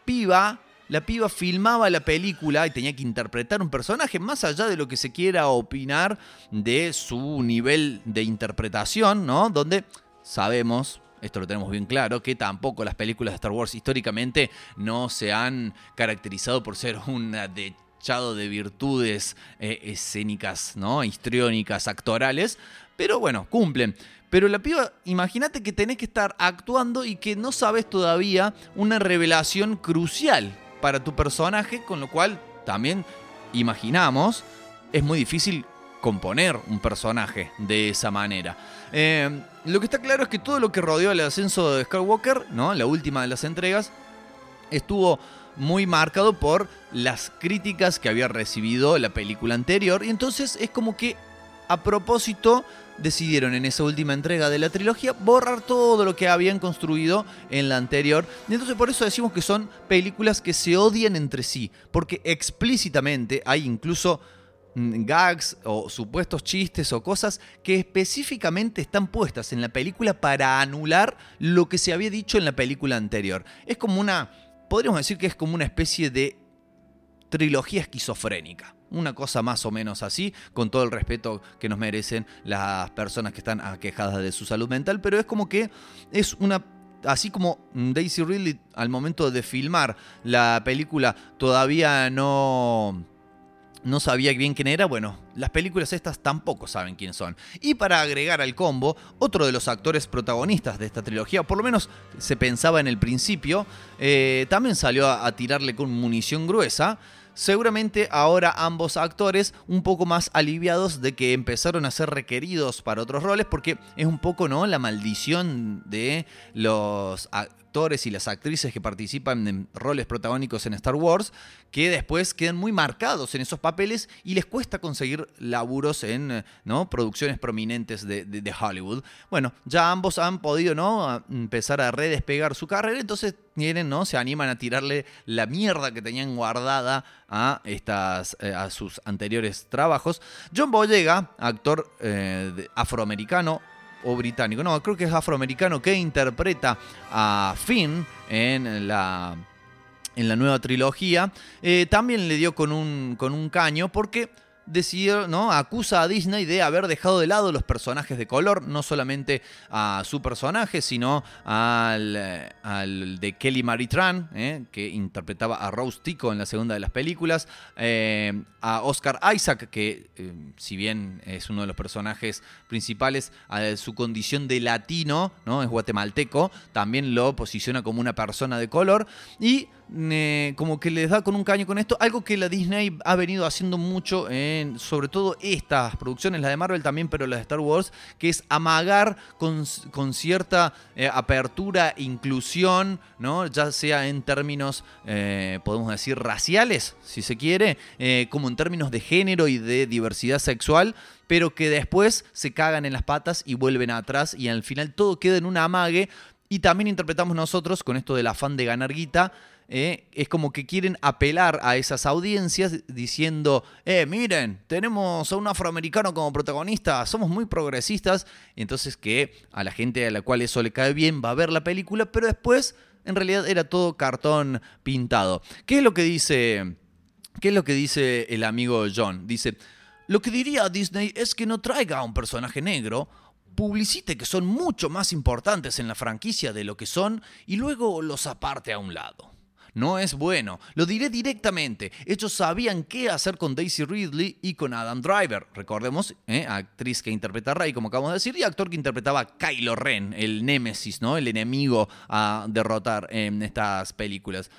piba, la piba filmaba la película y tenía que interpretar un personaje, más allá de lo que se quiera opinar de su nivel de interpretación, ¿no? Donde sabemos, esto lo tenemos bien claro, que tampoco las películas de Star Wars históricamente no se han caracterizado por ser una dechado de virtudes eh, escénicas, ¿no? Histriónicas, actorales, pero bueno, cumplen. Pero la piba, imagínate que tenés que estar actuando y que no sabes todavía una revelación crucial para tu personaje, con lo cual también imaginamos, es muy difícil componer un personaje de esa manera. Eh, lo que está claro es que todo lo que rodeó el ascenso de Skywalker, ¿no? la última de las entregas, estuvo muy marcado por las críticas que había recibido la película anterior. Y entonces es como que a propósito decidieron en esa última entrega de la trilogía borrar todo lo que habían construido en la anterior. Y entonces por eso decimos que son películas que se odian entre sí, porque explícitamente hay incluso mm, gags o supuestos chistes o cosas que específicamente están puestas en la película para anular lo que se había dicho en la película anterior. Es como una, podríamos decir que es como una especie de trilogía esquizofrénica. Una cosa más o menos así, con todo el respeto que nos merecen las personas que están aquejadas de su salud mental, pero es como que es una así como Daisy Ridley al momento de filmar la película todavía no no sabía bien quién era, bueno, las películas estas tampoco saben quién son. Y para agregar al combo, otro de los actores protagonistas de esta trilogía, por lo menos se pensaba en el principio, eh, también salió a, a tirarle con munición gruesa. Seguramente ahora ambos actores un poco más aliviados de que empezaron a ser requeridos para otros roles porque es un poco no la maldición de los actores y las actrices que participan en roles protagónicos en Star Wars que después quedan muy marcados en esos papeles y les cuesta conseguir laburos en ¿no? producciones prominentes de, Hollywood. Bueno, ya ambos han podido ¿no? empezar a redespegar su carrera, entonces tienen, ¿no? se animan a tirarle la mierda que tenían guardada a, estas, eh, a sus anteriores trabajos. John Boyega, actor eh, afroamericano, o británico, no, creo que es afroamericano, que interpreta a Finn en la, en la nueva trilogía, eh, también le dio con un, con un caño porque decidió, ¿no? Acusa a Disney de haber dejado de lado los personajes de color, no solamente a su personaje, sino al, eh, al de Kelly Marie Tran, ¿eh? que interpretaba a Rose Tico en la segunda de las películas, eh, a Oscar Isaac, que si bien es uno de los personajes principales, a su condición de latino, ¿no? Es guatemalteco, también lo posiciona como una persona de color y como que les da con un caño con esto, algo que la Disney ha venido haciendo mucho en sobre todo estas producciones, la de Marvel también, pero la de Star Wars, que es amagar con, con cierta eh, apertura, inclusión, ¿no? ya sea en términos, eh, podemos decir, raciales, si se quiere, eh, como en términos de género y de diversidad sexual, pero que después se cagan en las patas y vuelven atrás y al final todo queda en un amague. Y también interpretamos nosotros con esto del afán de ganar guita, eh, es como que quieren apelar a esas audiencias diciendo, eh, miren, tenemos a un afroamericano como protagonista, somos muy progresistas, entonces que a la gente a la cual eso le cae bien va a ver la película, pero después en realidad era todo cartón pintado. ¿Qué es lo que dice, qué es lo que dice el amigo John? Dice, lo que diría Disney es que no traiga a un personaje negro, publicite que son mucho más importantes en la franquicia de lo que son y luego los aparte a un lado. No es bueno, lo diré directamente. Ellos sabían qué hacer con Daisy Ridley y con Adam Driver. Recordemos, ¿eh? actriz que interpreta a Rey, como acabamos de decir, y actor que interpretaba a Kylo Ren, el némesis, ¿no? el enemigo a derrotar en estas películas.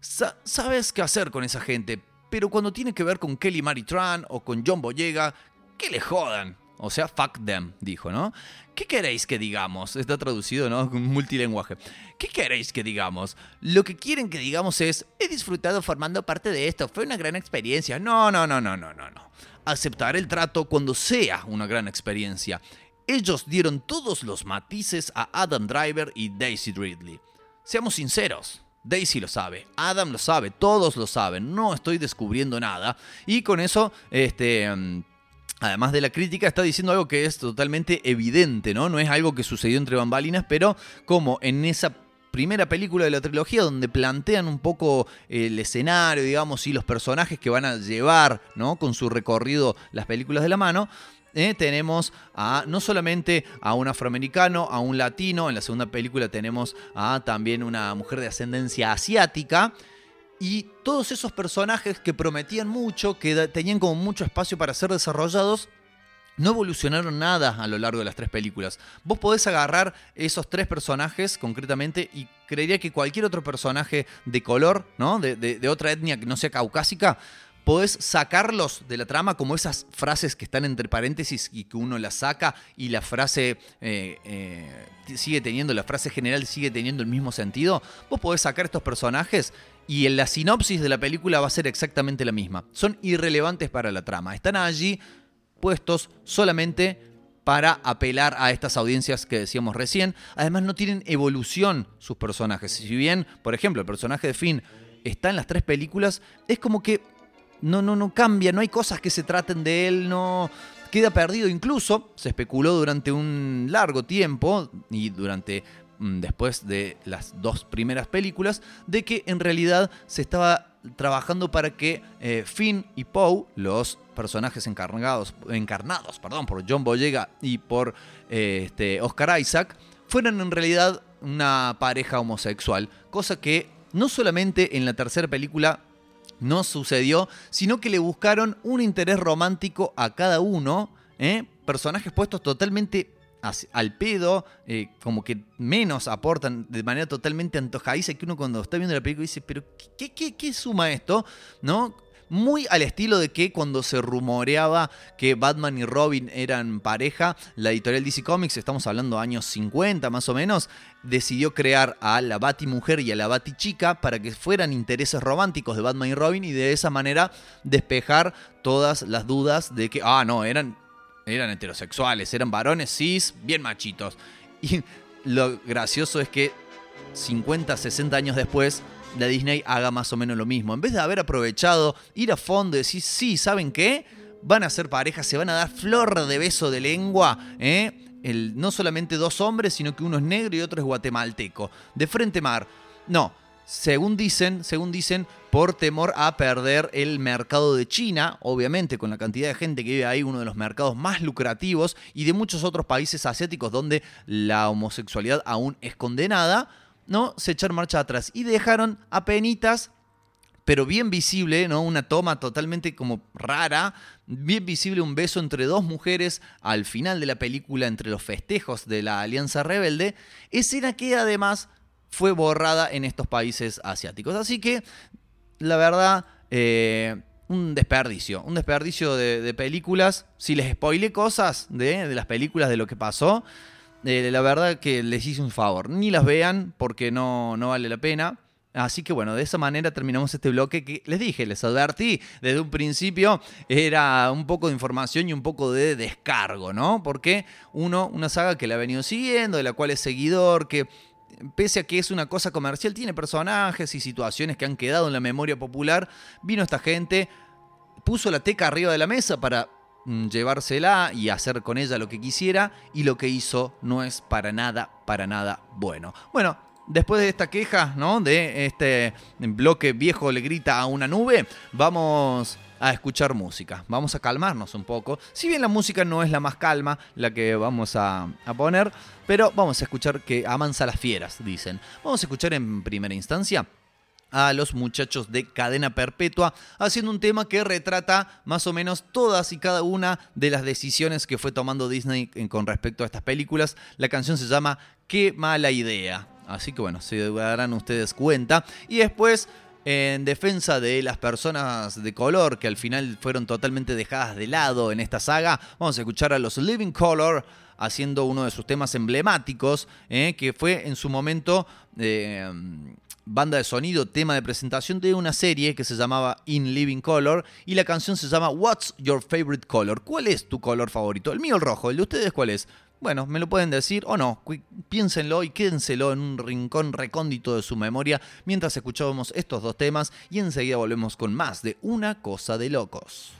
Sa- sabes qué hacer con esa gente, pero cuando tiene que ver con Kelly Marie Tran o con John Boyega, que le jodan. O sea, fuck them, dijo, ¿no? ¿Qué queréis que digamos? Está traducido, ¿no? Multilenguaje. ¿Qué queréis que digamos? Lo que quieren que digamos es, he disfrutado formando parte de esto, fue una gran experiencia. No, no, no, no, no, no, no. Aceptar el trato cuando sea una gran experiencia. Ellos dieron todos los matices a Adam Driver y Daisy Ridley. Seamos sinceros. Daisy lo sabe, Adam lo sabe, todos lo saben, no estoy descubriendo nada. Y con eso, este, mm, además de la crítica, está diciendo algo que es totalmente evidente, ¿no? No es algo que sucedió entre bambalinas, pero como en esa primera película de la trilogía donde plantean un poco el escenario, digamos, y los personajes que van a llevar, ¿no? Con su recorrido las películas de la mano. eh, tenemos a no solamente a un afroamericano, a un latino, en la segunda película tenemos a también una mujer de ascendencia asiática, y todos esos personajes que prometían mucho, que tenían como mucho espacio para ser desarrollados, no evolucionaron nada a lo largo de las tres películas. Vos podés agarrar esos tres personajes concretamente y creería que cualquier otro personaje de color, ¿no? De otra etnia que no sea caucásica, podés sacarlos de la trama como esas frases que están entre paréntesis y que uno las saca y la frase eh, eh, sigue teniendo, la frase general sigue teniendo el mismo sentido. Vos podés sacar estos personajes y en la sinopsis de la película va a ser exactamente la misma. Son irrelevantes para la trama. Están allí puestos solamente para apelar a estas audiencias que decíamos recién. Además no tienen evolución sus personajes. Si bien, por ejemplo, el personaje de Finn está en las tres películas, es como que no, no, no cambia, no hay cosas que se traten de él, no queda perdido. Incluso se especuló durante un largo tiempo y durante después de las dos primeras películas, de que en realidad se estaba trabajando para que eh, Finn y Poe, los personajes encarnados, encarnados perdón, por John Boyega y por eh, este, Oscar Isaac, fueran en realidad una pareja homosexual, cosa que no solamente en la tercera película no sucedió, sino que le buscaron un interés romántico a cada uno, ¿eh? personajes puestos totalmente al pedo, eh, como que menos aportan de manera totalmente antojadiza, que uno cuando está viendo la película dice, pero ¿qué, qué, qué suma esto? ¿No? Muy al estilo de que cuando se rumoreaba que Batman y Robin eran pareja, la editorial DC Comics, estamos hablando años 50 más o menos, decidió crear a la Batimujer y a la Batichica para que fueran intereses románticos de Batman y Robin y de esa manera despejar todas las dudas de que, ah, no, eran, eran heterosexuales, eran varones cis, bien machitos. Y lo gracioso es que 50, 60 años después, la Disney haga más o menos lo mismo. En vez de haber aprovechado, ir a fondo y decir, sí, ¿saben qué? Van a ser parejas, se van a dar flor de beso de lengua, ¿eh? El, no solamente dos hombres, sino que uno es negro y otro es guatemalteco. De frente mar. No, según dicen, según dicen, por temor a perder el mercado de China, obviamente con la cantidad de gente que vive ahí, uno de los mercados más lucrativos, y de muchos otros países asiáticos donde la homosexualidad aún es condenada, ¿no? Se echaron marcha atrás y dejaron a penitas pero bien visible, ¿no? Una toma totalmente como rara, bien visible un beso entre dos mujeres al final de la película entre los festejos de la Alianza Rebelde, escena que además fue borrada en estos países asiáticos. Así que, la verdad, eh, un desperdicio, un desperdicio de, películas. Si les spoilé cosas de, de las películas de lo que pasó, eh, la verdad que les hice un favor. Ni las vean porque no, no vale la pena. Así que bueno, de esa manera terminamos este bloque que les dije, les advertí desde un principio, era un poco de información y un poco de descargo, ¿no? Porque uno, una saga que la ha venido siguiendo, de la cual es seguidor, que pese a que es una cosa comercial, tiene personajes y situaciones que han quedado en la memoria popular, vino esta gente, puso la teca arriba de la mesa para mm, llevársela y hacer con ella lo que quisiera y lo que hizo no es para nada, para nada bueno. Bueno, después de esta queja, ¿no? De este bloque viejo le grita a una nube, vamos a escuchar música. Vamos a calmarnos un poco. Si bien la música no es la más calma, la que vamos a, poner, pero vamos a escuchar que amansa las fieras, dicen. Vamos a escuchar en primera instancia a los muchachos de Cadena Perpetua, haciendo un tema que retrata más o menos todas y cada una de las decisiones que fue tomando Disney con respecto a estas películas. La canción se llama Qué mala idea. Así que bueno, se darán ustedes cuenta. Y después, en defensa de las personas de color que al final fueron totalmente dejadas de lado en esta saga, vamos a escuchar a los Living Color haciendo uno de sus temas emblemáticos, eh, que fue en su momento eh, banda de sonido, tema de presentación de una serie que se llamaba In Living Color y la canción se llama What's Your Favorite Color? ¿Cuál es tu color favorito? El mío el rojo, el de ustedes cuál es? Bueno, me lo pueden decir o no. Piénsenlo y quédenselo en un rincón recóndito de su memoria mientras escuchábamos estos dos temas y enseguida volvemos con más de Una Cosa de Locos.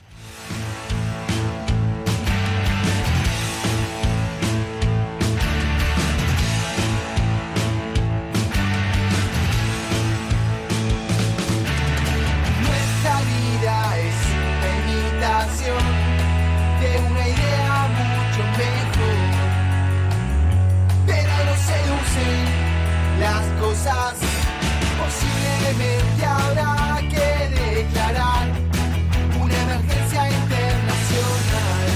Nuestra vida es imitación. Las cosas. Posiblemente habrá que declarar una emergencia internacional.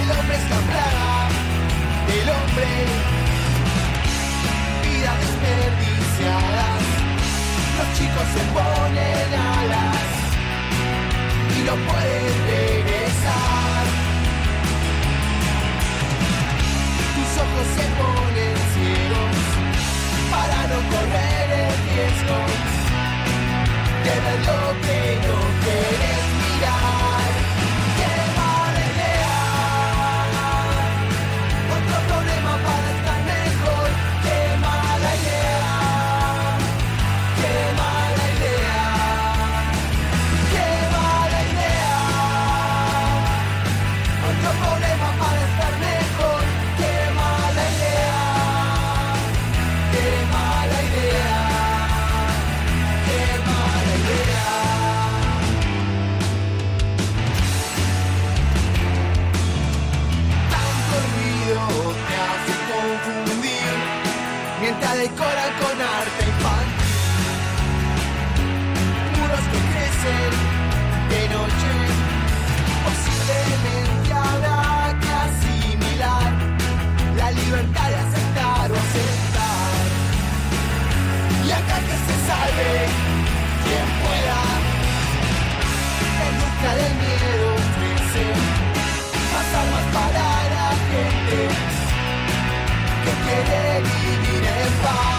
El hombre es la plaga hombre. Vidas desperdiciadas. Los chicos se ponen alas y no pueden regresar. Tus ojos se ponen para no correr el riesgo. De ver lo que para la gente que quiere vivir en paz.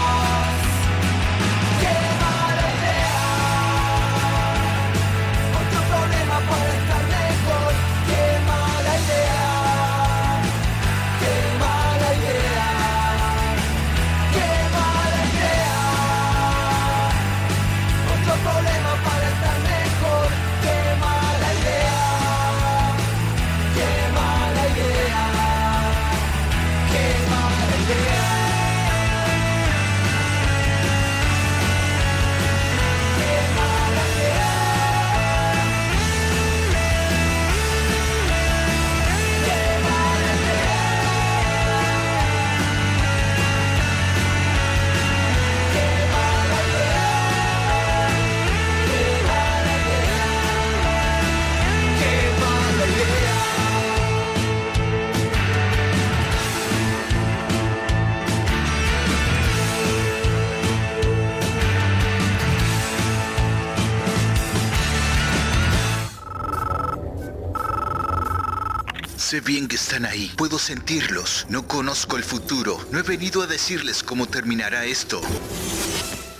Sé bien que están ahí. Puedo sentirlos. No conozco el futuro. No he venido a decirles cómo terminará esto.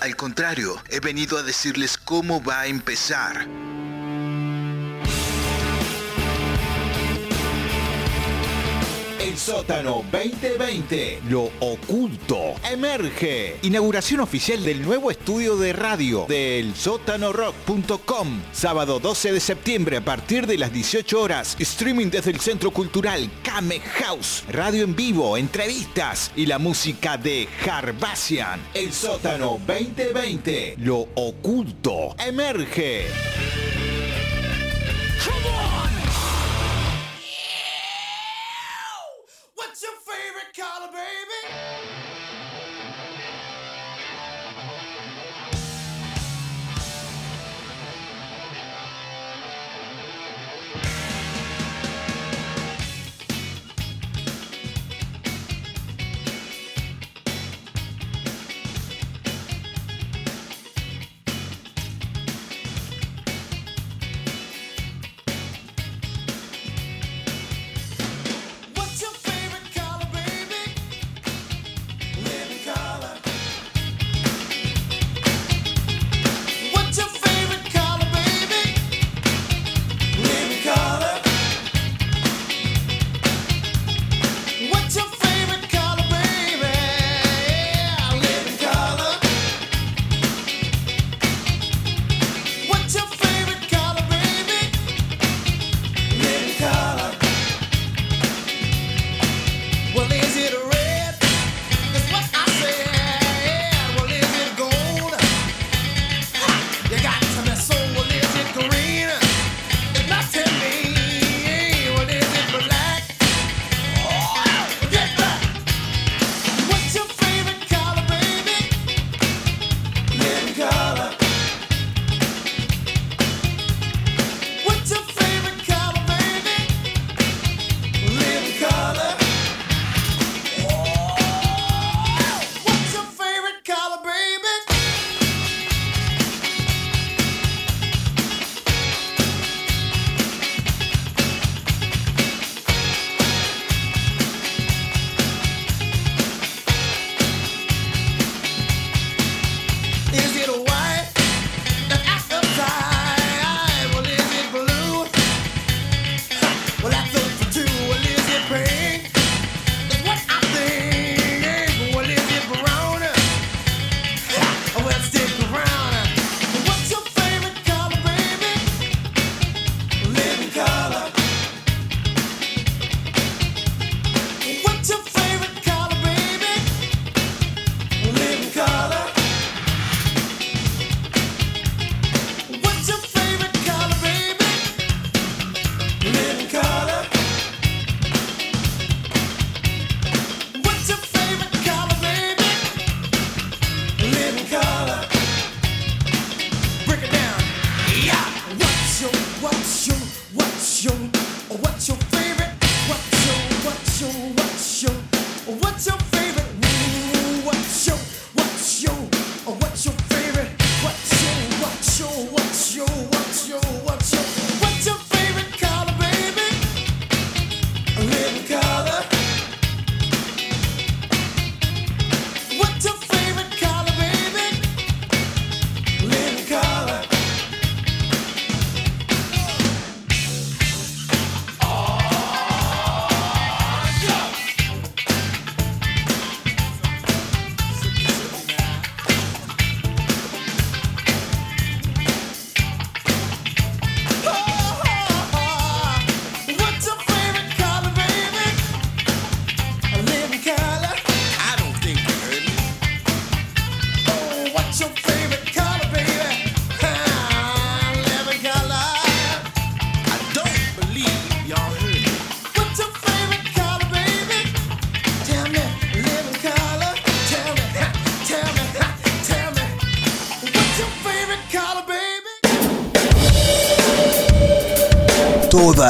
Al contrario, he venido a decirles cómo va a empezar. Sótano 2020, lo oculto, emerge. Inauguración oficial del nuevo estudio de radio del sótanorock.com. Sábado 12 de septiembre a partir de las 18 horas. Streaming desde el Centro Cultural Kame House. Radio en vivo, entrevistas y la música de Harbassian. El sótano 2020, lo oculto, emerge. baby.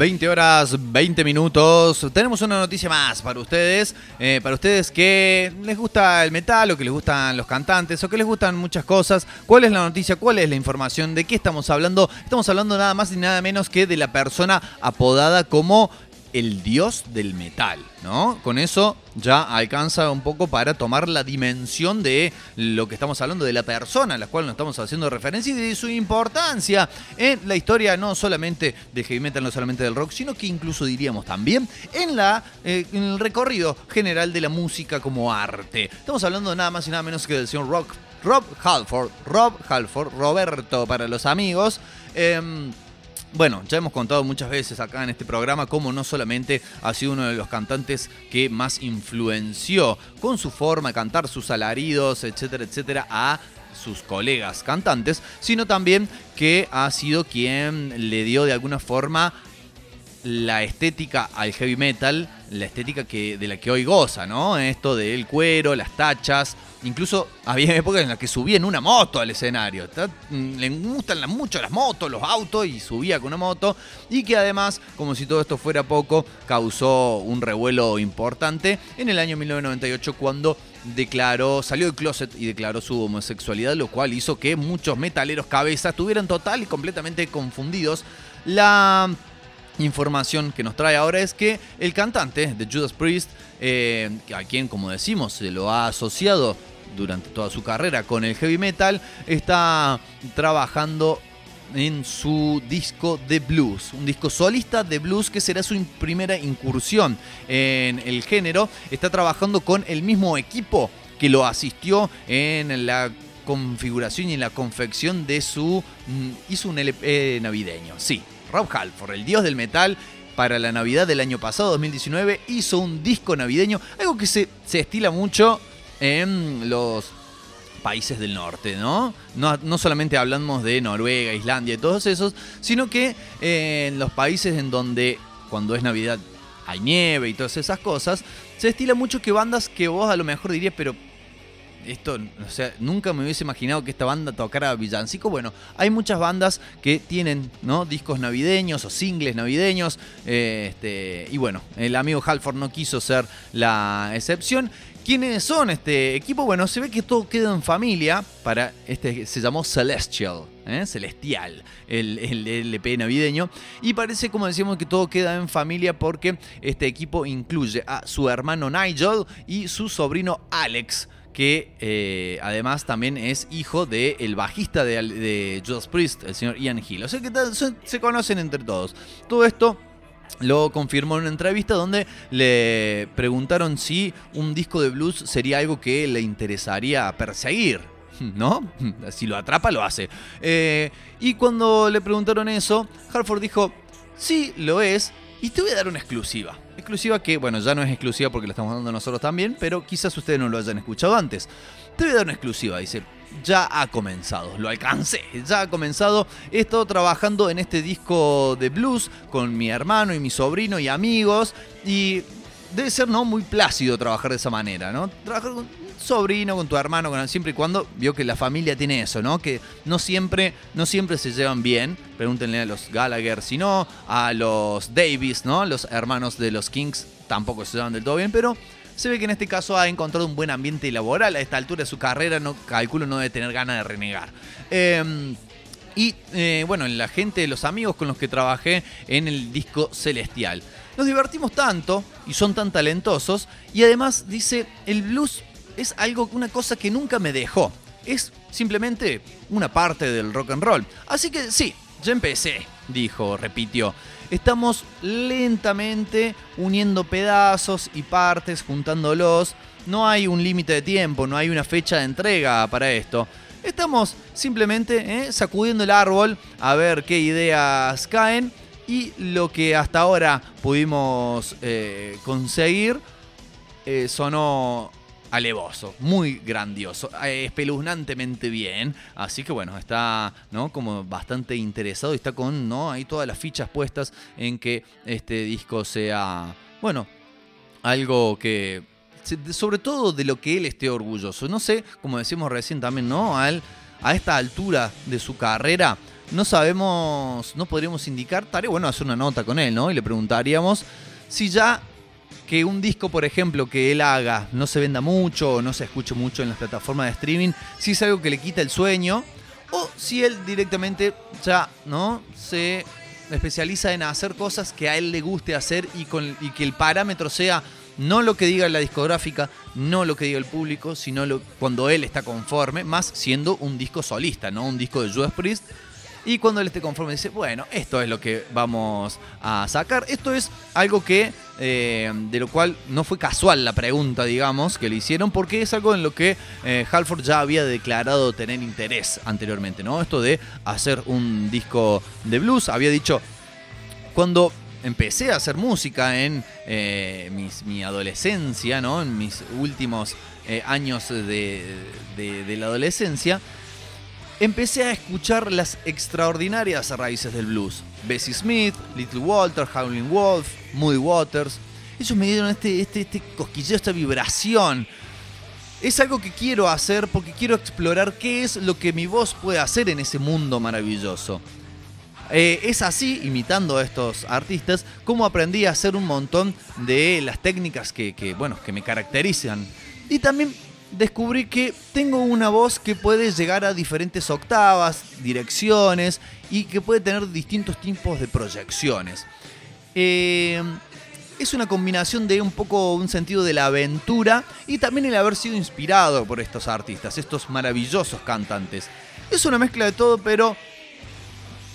20 horas, 20 minutos. Tenemos una noticia más para ustedes. eh, para ustedes que les gusta el metal o que les gustan los cantantes o que les gustan muchas cosas. ¿Cuál es la noticia? ¿Cuál es la información? ¿De qué estamos hablando? Estamos hablando nada más y nada menos que de la persona apodada como el dios del metal, ¿no? Con eso ya alcanza un poco para tomar la dimensión de lo que estamos hablando, de la persona a la cual nos estamos haciendo referencia y de su importancia en la historia no solamente del heavy metal, no solamente del rock, sino que incluso diríamos también en, la, eh, el recorrido general de la música como arte. Estamos hablando nada más y nada menos que del señor Rock, Rob Halford, Rob Halford, Roberto para los amigos. Em, bueno, ya hemos contado muchas veces acá en este programa cómo no solamente ha sido uno de los cantantes que más influenció con su forma de cantar, sus alaridos, etcétera, etcétera, a sus colegas cantantes, sino también que ha sido quien le dio de alguna forma la estética al heavy metal, la estética que, de la que hoy goza, ¿no? Esto del cuero, las tachas. Incluso había épocas en las que subía en una moto al escenario. Mm, Le gustan mucho las motos, los autos y subía con una moto. Y que además, como si todo esto fuera poco, causó un revuelo importante en el año 1998 cuando declaró, salió del closet y declaró su homosexualidad, lo cual hizo que muchos metaleros cabezas estuvieran total y completamente confundidos. La información que nos trae ahora es que el cantante de Judas Priest, eh, a quien como decimos se lo ha asociado durante toda su carrera con el heavy metal, está trabajando en su disco de blues, un disco solista de blues que será su primera incursión en el género. Está trabajando con el mismo equipo que lo asistió en la configuración y en la confección de su... mm, hizo un LP navideño, sí. Rob Halford, el dios del metal, para la Navidad del año pasado, 2019, hizo un disco navideño, algo que se, se estila mucho en los países del norte, ¿no? No, no solamente hablamos de Noruega, Islandia y todos esos, sino que eh, en los países en donde cuando es Navidad hay nieve y todas esas cosas, se estila mucho que bandas que vos a lo mejor dirías, pero esto, o sea, nunca me hubiese imaginado que esta banda tocara villancico. Bueno, hay muchas bandas que tienen, ¿no? Discos navideños o singles navideños. eh, este, y bueno, el amigo Halford no quiso ser la excepción. ¿Quiénes son este equipo? Bueno, se ve que todo queda en familia. Para este se llamó Celestial, ¿eh? Celestial, el, el LP navideño. Y parece, como decíamos, que todo queda en familia porque este equipo incluye a su hermano Nigel y su sobrino Alex que eh, además también es hijo del bajista de, de Judas Priest, el señor Ian Hill. O sea que se conocen entre todos. Todo esto lo confirmó en una entrevista donde le preguntaron si un disco de blues sería algo que le interesaría perseguir. ¿No? Si lo atrapa, lo hace. Eh, y cuando le preguntaron eso, Harford dijo, sí, lo es, y te voy a dar una exclusiva. Exclusiva que, bueno, ya no es exclusiva porque la estamos dando nosotros también, pero quizás ustedes no lo hayan escuchado antes. Te voy a dar una exclusiva, dice. Ya ha comenzado, lo alcancé, ya ha comenzado. He estado trabajando en este disco de blues con mi hermano y mi sobrino y amigos. Y debe ser no muy plácido trabajar de esa manera, ¿no? Trabajar con sobrino, con tu hermano, con siempre y cuando vio que la familia tiene eso, ¿no? Que no siempre, no siempre se llevan bien. Pregúntenle a los Gallagher, si no, a los Davis, ¿no? Los hermanos de los Kings tampoco se llevan del todo bien, pero se ve que en este caso ha encontrado un buen ambiente laboral. A esta altura de su carrera, no calculo no debe tener ganas de renegar. Eh, y eh, bueno, la gente, los amigos con los que trabajé en el disco Celestial. Nos divertimos tanto y son tan talentosos. Y además dice, el blues es algo, una cosa que nunca me dejó. Es simplemente una parte del rock and roll. Así que sí, ya empecé, dijo, repitió. Estamos lentamente uniendo pedazos y partes, juntándolos. No hay un límite de tiempo, no hay una fecha de entrega para esto. Estamos simplemente eh, sacudiendo el árbol a ver qué ideas caen y lo que hasta ahora pudimos eh, conseguir eh, sonó alevoso, muy grandioso, eh, espeluznantemente bien. Así que bueno, está ¿no? como bastante interesado y está con ¿no? ahí todas las fichas puestas en que este disco sea, bueno, algo que sobre todo de lo que él esté orgulloso. No sé, como decimos recién también, ¿no? A, a esta altura de su carrera, no sabemos, no podríamos indicar, estaría bueno hacer una nota con él, ¿no? Y le preguntaríamos si ya que un disco, por ejemplo, que él haga no se venda mucho o no se escuche mucho en las plataformas de streaming, si es algo que le quita el sueño o si él directamente ya, ¿no? Se especializa en hacer cosas que a él le guste hacer y, con, y que el parámetro sea no lo que diga la discográfica, no lo que diga el público, sino lo, cuando él está conforme, más siendo un disco solista, ¿no? Un disco de Judas Priest. Y cuando él esté conforme dice, bueno, esto es lo que vamos a sacar. Esto es algo que, eh, de lo cual no fue casual la pregunta, digamos, que le hicieron, porque es algo en lo que eh, Halford ya había declarado tener interés anteriormente, ¿no? Esto de hacer un disco de blues. Había dicho, cuando empecé a hacer música en eh, mis- mi adolescencia, ¿no? En mis últimos años de- de la adolescencia, empecé a escuchar las extraordinarias raíces del blues. Bessie Smith, Little Walter, Howlin' Wolf, Moody Waters. Ellos me dieron este, este, este cosquilleo, esta vibración. Es algo que quiero hacer porque quiero explorar qué es lo que mi voz puede hacer en ese mundo maravilloso. Eh, es así, imitando a estos artistas, como aprendí a hacer un montón de las técnicas que, bueno, que me caracterizan. Y también descubrí que tengo una voz que puede llegar a diferentes octavas, direcciones y que puede tener distintos tipos de proyecciones. Eh, es una combinación de un poco un sentido de la aventura y también el haber sido inspirado por estos artistas, estos maravillosos cantantes. Es una mezcla de todo, pero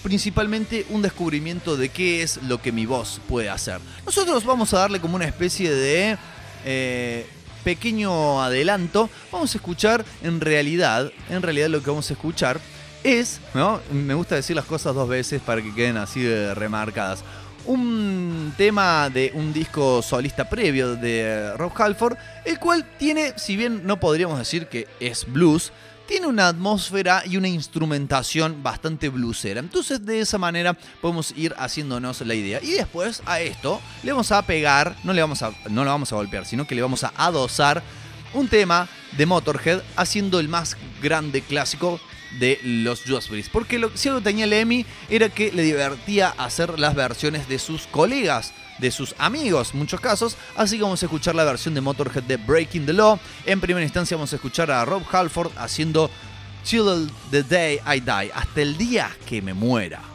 principalmente un descubrimiento de qué es lo que mi voz puede hacer. Nosotros vamos a darle como una especie de eh, pequeño adelanto. Vamos a escuchar en realidad, en realidad lo que vamos a escuchar es, ¿no? me gusta decir las cosas dos veces para que queden así de remarcadas. Un tema de un disco solista previo de Rob Halford, el cual tiene, si bien no podríamos decir que es blues, tiene una atmósfera y una instrumentación bastante bluesera. Entonces de esa manera podemos ir haciéndonos la idea. Y después a esto le vamos a pegar, no le vamos a, no lo vamos a golpear, sino que le vamos a adosar un tema de Motorhead haciendo el más grande clásico de los Judas Priest. Porque lo, si algo tenía Lemmy era que le divertía hacer las versiones de sus colegas, de sus amigos, muchos casos. Así que vamos a escuchar la versión de Motorhead de Breaking the Law. En primera instancia vamos a escuchar a Rob Halford haciendo Till the Day I Die, hasta el día que me muera.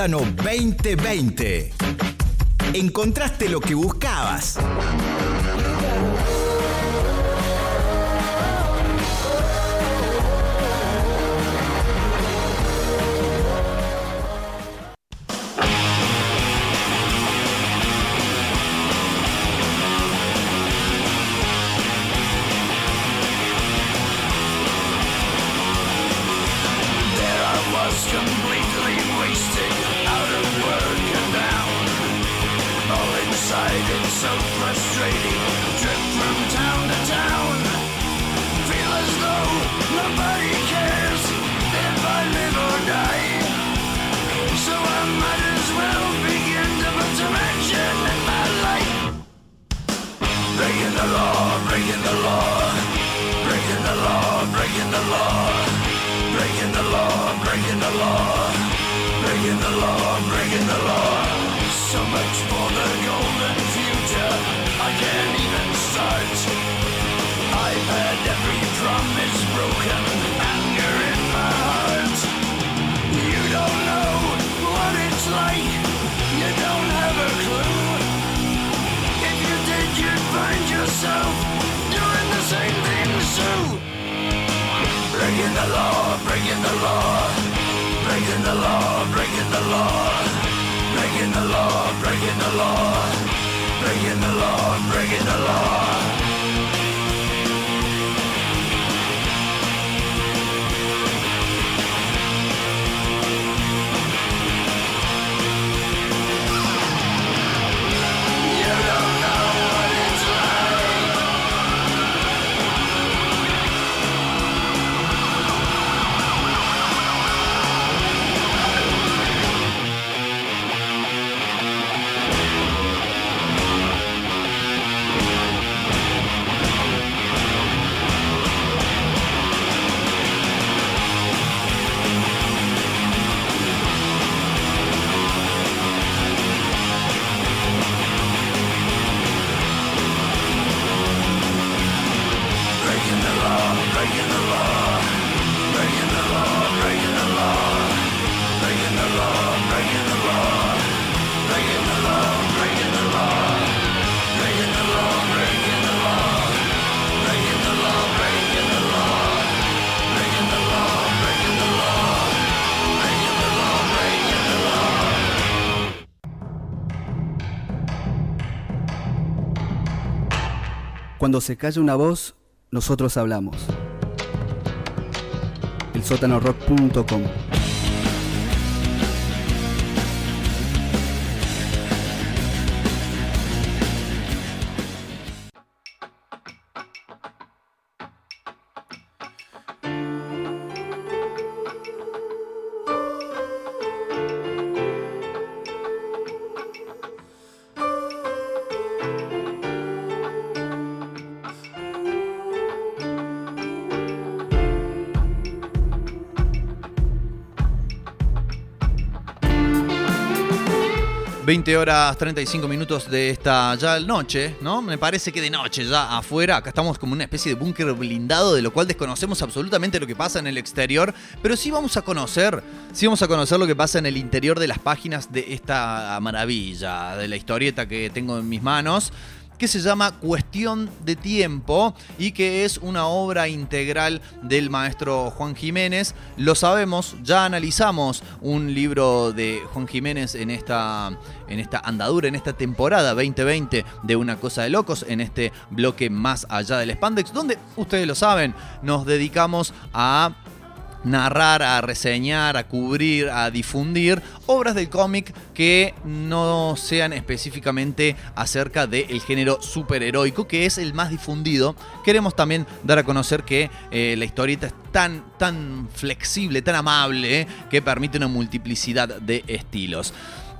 Sótano 2020. Encontraste lo que buscabas. Law, breaking the law, breaking the law, breaking the law. Cuando se calla una voz, nosotros hablamos. 20 horas 35 minutos de esta ya noche, ¿no? Me parece que de noche ya afuera, acá estamos como una especie de búnker blindado, de lo cual desconocemos absolutamente lo que pasa en el exterior, pero sí vamos a conocer, sí vamos a conocer lo que pasa en el interior de las páginas de esta maravilla, de la historieta que tengo en mis manos que se llama Cuestión de Tiempo y que es una obra integral del maestro Juan Jiménez. Lo sabemos, ya analizamos un libro de Juan Jiménez en esta, en esta andadura, en esta temporada 2020 de Una Cosa de Locos, en este bloque más allá del Spandex, donde ustedes lo saben, nos dedicamos a narrar, a reseñar, a cubrir, a difundir obras del cómic que no sean específicamente acerca del género superheroico, que es el más difundido. Queremos también dar a conocer que eh, la historieta es tan, tan flexible, tan amable, que permite una multiplicidad de estilos.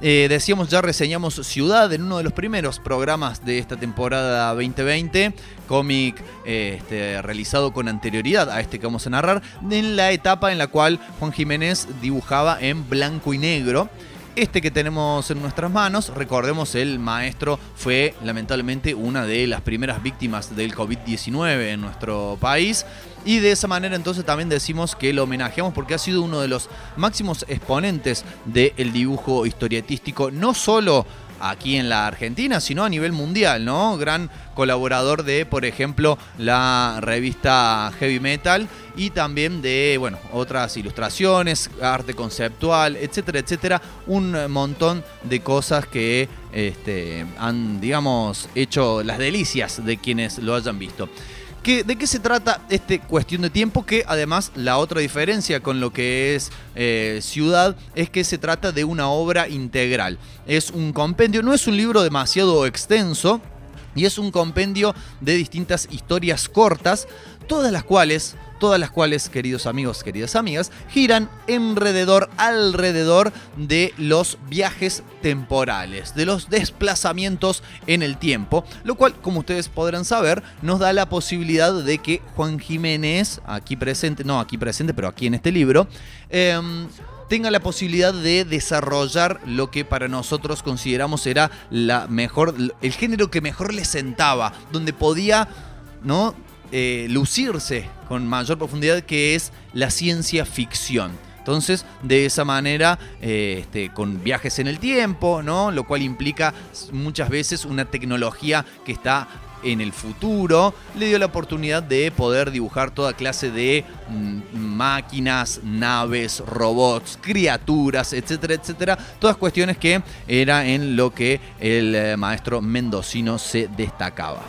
Eh, decíamos, ya reseñamos Ciudad en uno de los primeros programas de esta temporada 2020, cómic eh, este, realizado con anterioridad a este que vamos a narrar, en la etapa en la cual Juan Jiménez dibujaba en blanco y negro. Este que tenemos en nuestras manos, recordemos, el maestro fue lamentablemente una de las primeras víctimas del COVID-19 en nuestro país. Y de esa manera entonces también decimos que lo homenajeamos porque ha sido uno de los máximos exponentes del dibujo historietístico, no solo aquí en la Argentina, sino a nivel mundial, ¿no? Gran colaborador de, por ejemplo, la revista Heavy Metal y también de, bueno, otras ilustraciones, arte conceptual, etcétera, etcétera. Un montón de cosas que este, han, digamos, hecho las delicias de quienes lo hayan visto. ¿Qué- ¿De qué se trata este cuestión de tiempo? Que además la otra diferencia con lo que es eh, Ciudad es que se trata de una obra integral. Es un compendio, no es un libro demasiado extenso y es un compendio de distintas historias cortas, todas las cuales, todas las cuales, queridos amigos, queridas amigas, giran alrededor, alrededor de los viajes temporales, de los desplazamientos en el tiempo, lo cual, como ustedes podrán saber, nos da la posibilidad de que Juan Jiménez, aquí presente, no aquí presente, pero aquí en este libro, em, tenga la posibilidad de desarrollar lo que para nosotros consideramos era la mejor, el género que mejor le sentaba, donde podía, ¿no? Eh, lucirse con mayor profundidad, que es la ciencia ficción. Entonces, de esa manera, eh, este, con viajes en el tiempo, ¿no? Lo cual implica muchas veces una tecnología que está en el futuro, le dio la oportunidad de poder dibujar toda clase de mm, máquinas, naves, robots, criaturas, etcétera, etcétera. Todas cuestiones que era en lo que el eh, maestro mendocino se destacaba.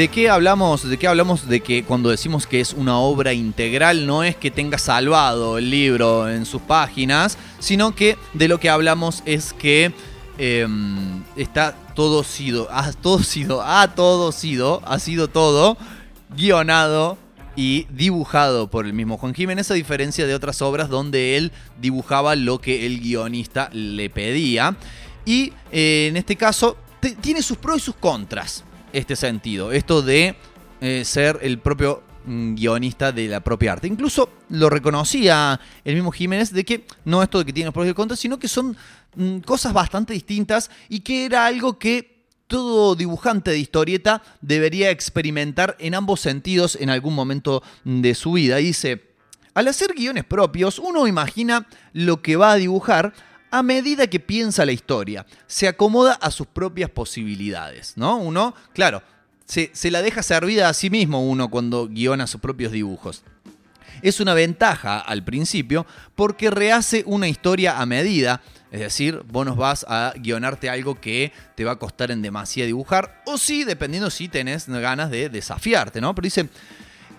¿De qué hablamos? ¿De qué hablamos? De que cuando decimos que es una obra integral no es que tenga salvado el libro en sus páginas, sino que de lo que hablamos es que eh, está todo sido, ha todo sido, ha todo sido, ha sido todo guionado y dibujado por el mismo Juan Jiménez, a diferencia de otras obras donde él dibujaba lo que el guionista le pedía. Y eh, en este caso tiene sus pros y sus contras este sentido. Esto de eh, ser el propio mm, guionista de la propia arte. Incluso lo reconocía el mismo Jiménez de que no esto de que tiene los pros y los contras, sino que son mm, cosas bastante distintas y que era algo que todo dibujante de historieta debería experimentar en ambos sentidos en algún momento de su vida. Y dice, al hacer guiones propios, uno imagina lo que va a dibujar a medida que piensa la historia. Se acomoda a sus propias posibilidades, ¿no? Uno, claro, se, la deja servida a sí mismo uno cuando guiona sus propios dibujos. Es una ventaja al principio porque rehace una historia a medida. Es decir, vos nos vas a guionarte algo que te va a costar en demasía dibujar. O sí, dependiendo si tenés ganas de desafiarte, ¿no? Pero dice,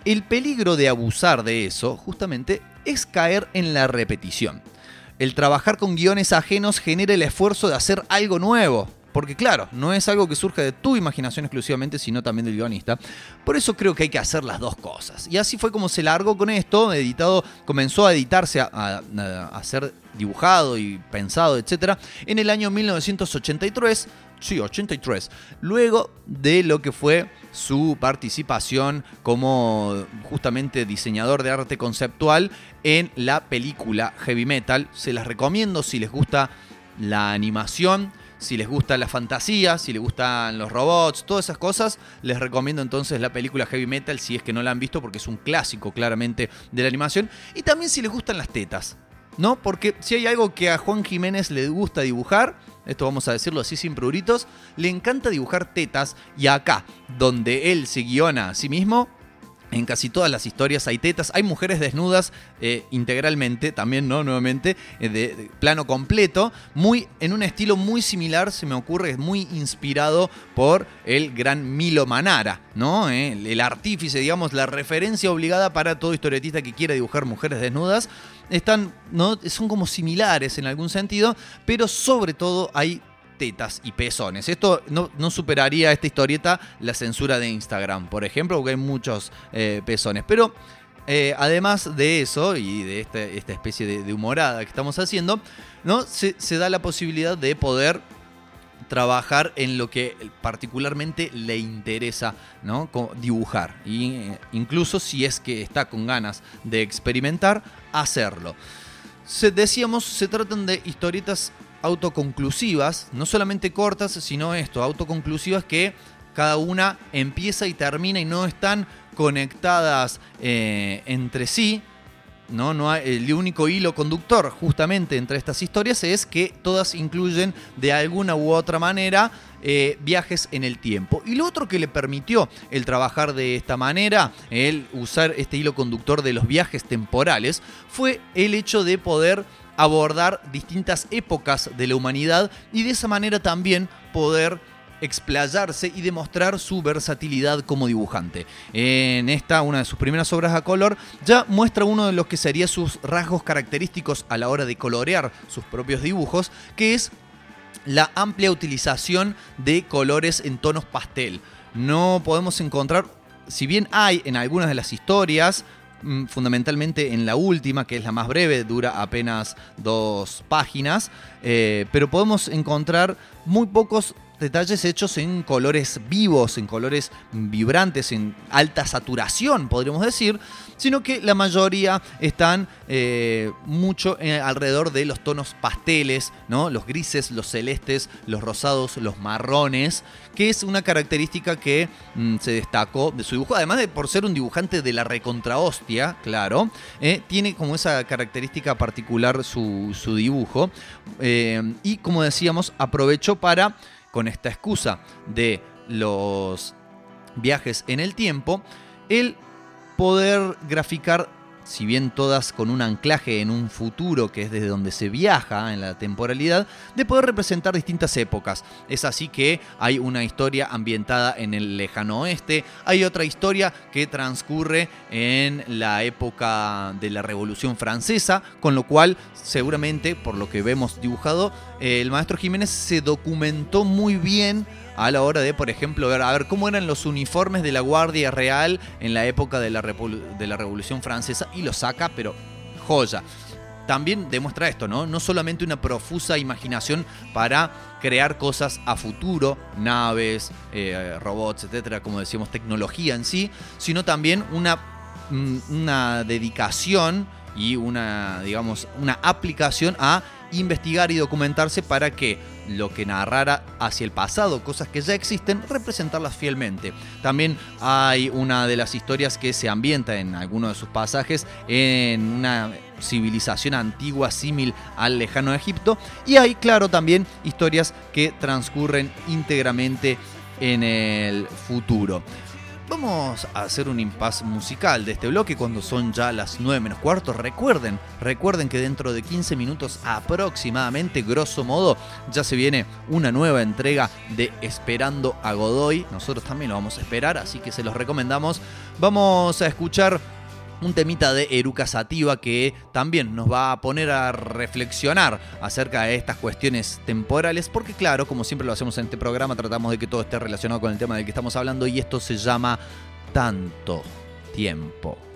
el peligro de abusar de eso justamente es caer en la repetición. El trabajar con guiones ajenos genera el esfuerzo de hacer algo nuevo. Porque claro, no es algo que surge de tu imaginación exclusivamente, sino también del guionista. Por eso creo que hay que hacer las dos cosas. Y así fue como se largó con esto, editado, comenzó a editarse, a, a- a ser dibujado y pensado, etc. En el año 1983, sí, 83, luego de lo que fue su participación como justamente diseñador de arte conceptual en la película Heavy Metal. Se las recomiendo si les gusta la animación, si les gusta la fantasía, si les gustan los robots, todas esas cosas, les recomiendo entonces la película Heavy Metal si es que no la han visto porque es un clásico claramente de la animación. Y también si les gustan las tetas, ¿no? Porque si hay algo que a Juan Jiménez le gusta dibujar, esto vamos a decirlo así sin pruritos, le encanta dibujar tetas y acá, donde él se guiona a sí mismo, en casi todas las historias hay tetas, hay mujeres desnudas eh, integralmente, también, ¿no? Nuevamente, eh, de, plano completo, muy, en un estilo muy similar, se me ocurre, es muy inspirado por el gran Milo Manara, ¿no? El, el artífice, digamos, la referencia obligada para todo historietista que quiera dibujar mujeres desnudas. Están, ¿no? Son como similares en algún sentido, pero sobre todo hay y pezones. Esto no, superaría esta historieta la censura de Instagram, por ejemplo, porque hay muchos eh, pezones. Pero eh, además de eso y de este- esta especie de, humorada que estamos haciendo, ¿no? Se, da la posibilidad de poder trabajar en lo que particularmente le interesa, ¿no? Dibujar. Y eh, incluso si es que está con ganas de experimentar, hacerlo. Se, decíamos, se tratan de historietas autoconclusivas, no solamente cortas, sino esto, autoconclusivas que cada una empieza y termina y no están conectadas eh, entre sí. ¿no? No hay- el único hilo conductor justamente entre estas historias es que todas incluyen de alguna u otra manera eh, viajes en el tiempo. Y lo otro que le permitió el trabajar de esta manera, el usar este hilo conductor de los viajes temporales, fue el hecho de poder abordar distintas épocas de la humanidad y de esa manera también poder explayarse y demostrar su versatilidad como dibujante. En esta, una de sus primeras obras a color, ya muestra uno de los que serían sus rasgos característicos a la hora de colorear sus propios dibujos, que es la amplia utilización de colores en tonos pastel. No podemos encontrar, si bien hay en algunas de las historias, fundamentalmente en la última, que es la más breve, dura apenas dos páginas, eh, pero podemos encontrar muy pocos detalles hechos en colores vivos, en colores vibrantes, en alta saturación, podríamos decir, sino que la mayoría están eh, mucho eh, alrededor de los tonos pasteles, ¿no? los grises, los celestes, los rosados, los marrones, que es una característica que mm, se destacó de su dibujo, además de por ser un dibujante de la recontrahostia, claro, eh, tiene como esa característica particular su, su dibujo, y como decíamos, aprovechó para con esta excusa de los viajes en el tiempo, el poder graficar, si bien todas con un anclaje en un futuro que es desde donde se viaja en la temporalidad, de poder representar distintas épocas. Es así que hay una historia ambientada en el lejano oeste, hay otra historia que transcurre en la época de la Revolución Francesa, con lo cual seguramente, por lo que vemos dibujado, el maestro Jiménez se documentó muy bien a la hora de, por ejemplo, ver, a ver cómo eran los uniformes de la Guardia Real en la época de la, de la Revolución Francesa y lo saca, pero joya. También demuestra esto, ¿no? No solamente una profusa imaginación para crear cosas a futuro, naves, eh, robots, etcétera, como decíamos, tecnología en sí, sino también una, mm, una dedicación y una, digamos, una aplicación a investigar y documentarse para que lo que narrara hacia el pasado, cosas que ya existen, representarlas fielmente. También hay una de las historias que se ambienta en alguno de sus pasajes en una civilización antigua símil al lejano Egipto y hay claro también historias que transcurren íntegramente en el futuro. Vamos a hacer un impas musical de este bloque cuando son ya las 9 menos cuarto. Recuerden, recuerden que dentro de 15 minutos aproximadamente, grosso modo, ya se viene una nueva entrega de Esperando a Godoy. Nosotros también lo vamos a esperar, así que se los recomendamos. Vamos a escuchar un temita de Eruca Sativa que también nos va a poner a reflexionar acerca de estas cuestiones temporales, porque claro, como siempre lo hacemos en este programa, tratamos de que todo esté relacionado con el tema del que estamos hablando y esto se llama tanto tiempo.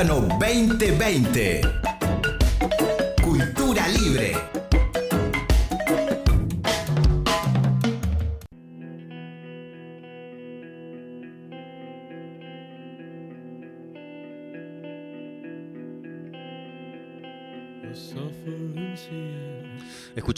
El sótano 2020. Cultura libre.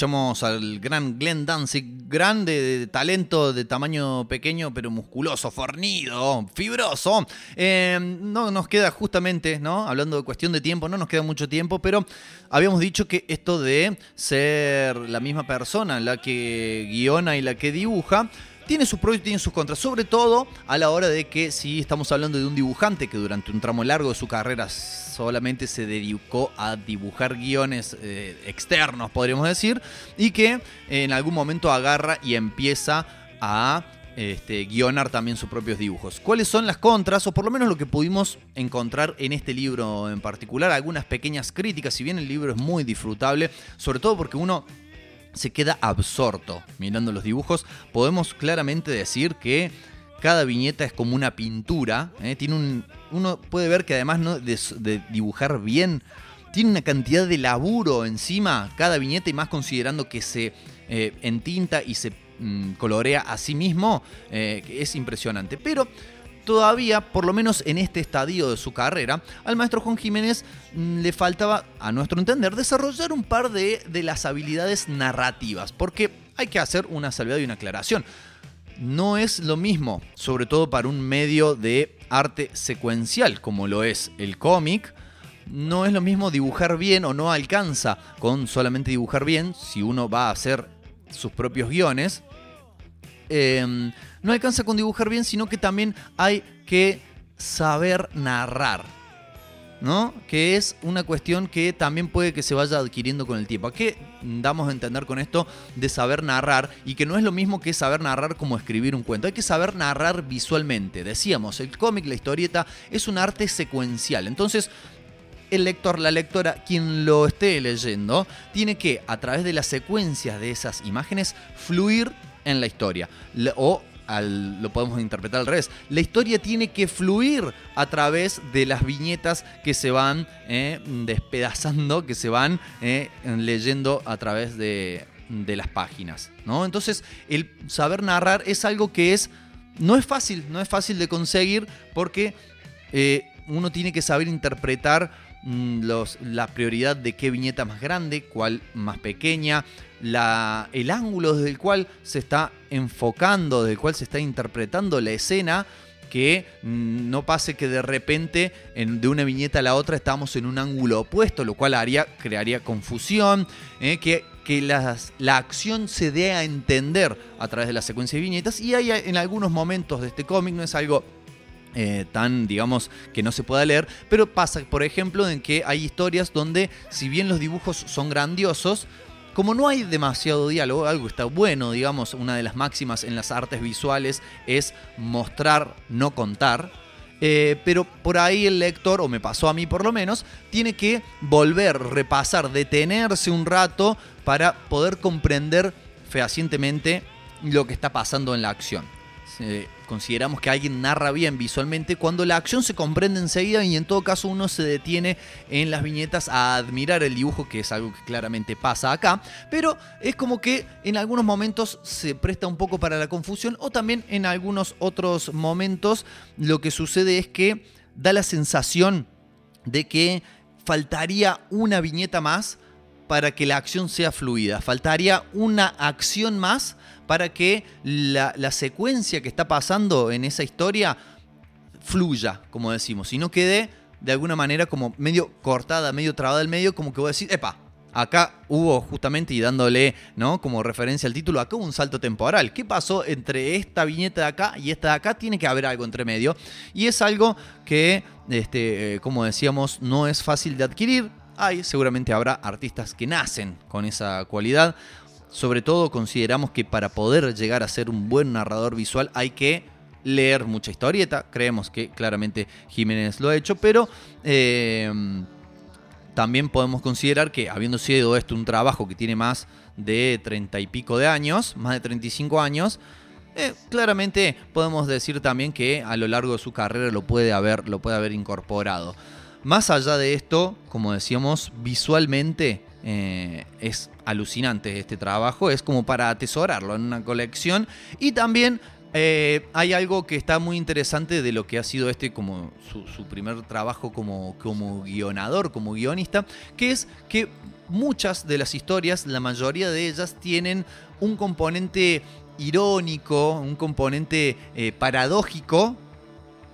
Escuchamos al gran Glenn Danzig, grande de talento de tamaño pequeño pero musculoso, fornido, fibroso. Eh, no nos queda justamente, ¿no? Hablando de cuestión de tiempo, no nos queda mucho tiempo, pero habíamos dicho que esto de ser la misma persona, la que guiona y la que dibuja, tiene sus pros y tiene sus contras, sobre todo a la hora de que si estamos hablando de un dibujante que durante un tramo largo de su carrera solamente se dedicó a dibujar guiones eh, externos, podríamos decir, y que en algún momento agarra y empieza a este, guionar también sus propios dibujos. ¿Cuáles son las contras, o por lo menos lo que pudimos encontrar en este libro en particular? Algunas pequeñas críticas, si bien el libro es muy disfrutable, sobre todo porque uno se queda absorto mirando los dibujos. Podemos claramente decir que cada viñeta es como una pintura. ¿eh? Tiene un, uno puede ver que además ¿no? de, de dibujar bien, tiene una cantidad de laburo encima cada viñeta y más considerando que se eh, entinta y se mm, colorea a sí mismo, eh, es impresionante. Pero todavía, por lo menos en este estadio de su carrera, al maestro Juan Jiménez mm, le faltaba, a nuestro entender, desarrollar un par de, de las habilidades narrativas, porque hay que hacer una salvedad y una aclaración. No es lo mismo, sobre todo para un medio de arte secuencial como lo es el cómic, no es lo mismo dibujar bien o no alcanza con solamente dibujar bien si uno va a hacer sus propios guiones. Eh, no alcanza con dibujar bien, sino que también hay que saber narrar. ¿No? Que es una cuestión que también puede que se vaya adquiriendo con el tiempo. ¿A qué damos a entender con esto de saber narrar? Y que no es lo mismo que saber narrar como escribir un cuento. Hay que saber narrar visualmente. Decíamos, el cómic, la historieta, es un arte secuencial. Entonces, el lector, la lectora, quien lo esté leyendo, tiene que, a través de las secuencias de esas imágenes, fluir en la historia. O lo podemos interpretar al revés. La historia tiene que fluir a través de las viñetas que se van eh, despedazando, que se van eh, leyendo a través de, de las páginas. ¿no? Entonces, el saber narrar es algo que es. No es fácil, no es fácil de conseguir porque eh, uno tiene que saber interpretar los, la prioridad de qué viñeta más grande, cuál más pequeña, la, el ángulo desde el cual se está enfocando, desde el cual se está interpretando la escena, que mm, no pase que de repente en- de una viñeta a la otra estamos en un ángulo opuesto, lo cual haría, crearía confusión, eh, que, que las- la acción se dé a entender a través de la secuencia de viñetas. Y hay en algunos momentos de este cómic, no es algo eh, tan, digamos, que no se pueda leer, pero pasa, por ejemplo, en que hay historias donde, si bien los dibujos son grandiosos, como no hay demasiado diálogo, algo está bueno, digamos, una de las máximas en las artes visuales es mostrar, no contar. eh, pero por ahí el lector, o me pasó a mí por lo menos, tiene que volver, repasar, detenerse un rato para poder comprender fehacientemente lo que está pasando en la acción. Eh, consideramos que alguien narra bien visualmente cuando la acción se comprende enseguida y en todo caso uno se detiene en las viñetas a admirar el dibujo, que es algo que claramente pasa acá, pero es como que en algunos momentos se presta un poco para la confusión o también en algunos otros momentos lo que sucede es que da la sensación de que faltaría una viñeta más para que la acción sea fluida. Faltaría una acción más para que la, secuencia que está pasando en esa historia fluya, como decimos, y no quede de alguna manera como medio cortada, medio trabada al medio, como que voy a decir, epa, acá hubo justamente, y dándole, ¿no? Como referencia al título, acá hubo un salto temporal. ¿Qué pasó entre esta viñeta de acá y esta de acá? Tiene que haber algo entre medio. Y es algo que, este, eh, como decíamos, no es fácil de adquirir. Hay, seguramente habrá artistas que nacen con esa cualidad. Sobre todo consideramos que para poder llegar a ser un buen narrador visual hay que leer mucha historieta. Creemos que claramente Jiménez lo ha hecho, pero eh, también podemos considerar que habiendo sido esto un trabajo que tiene más de treinta y pico de años, más de 35 años, eh, claramente podemos decir también que a lo largo de su carrera lo puede haber, lo puede haber incorporado. Más allá de esto, como decíamos, visualmente eh, es alucinante este trabajo, es como para atesorarlo en una colección. Y también eh, hay algo que está muy interesante de lo que ha sido este como su, primer trabajo como, como guionador, como guionista, que es que muchas de las historias, la mayoría de ellas, tienen un componente irónico, un componente eh, paradójico,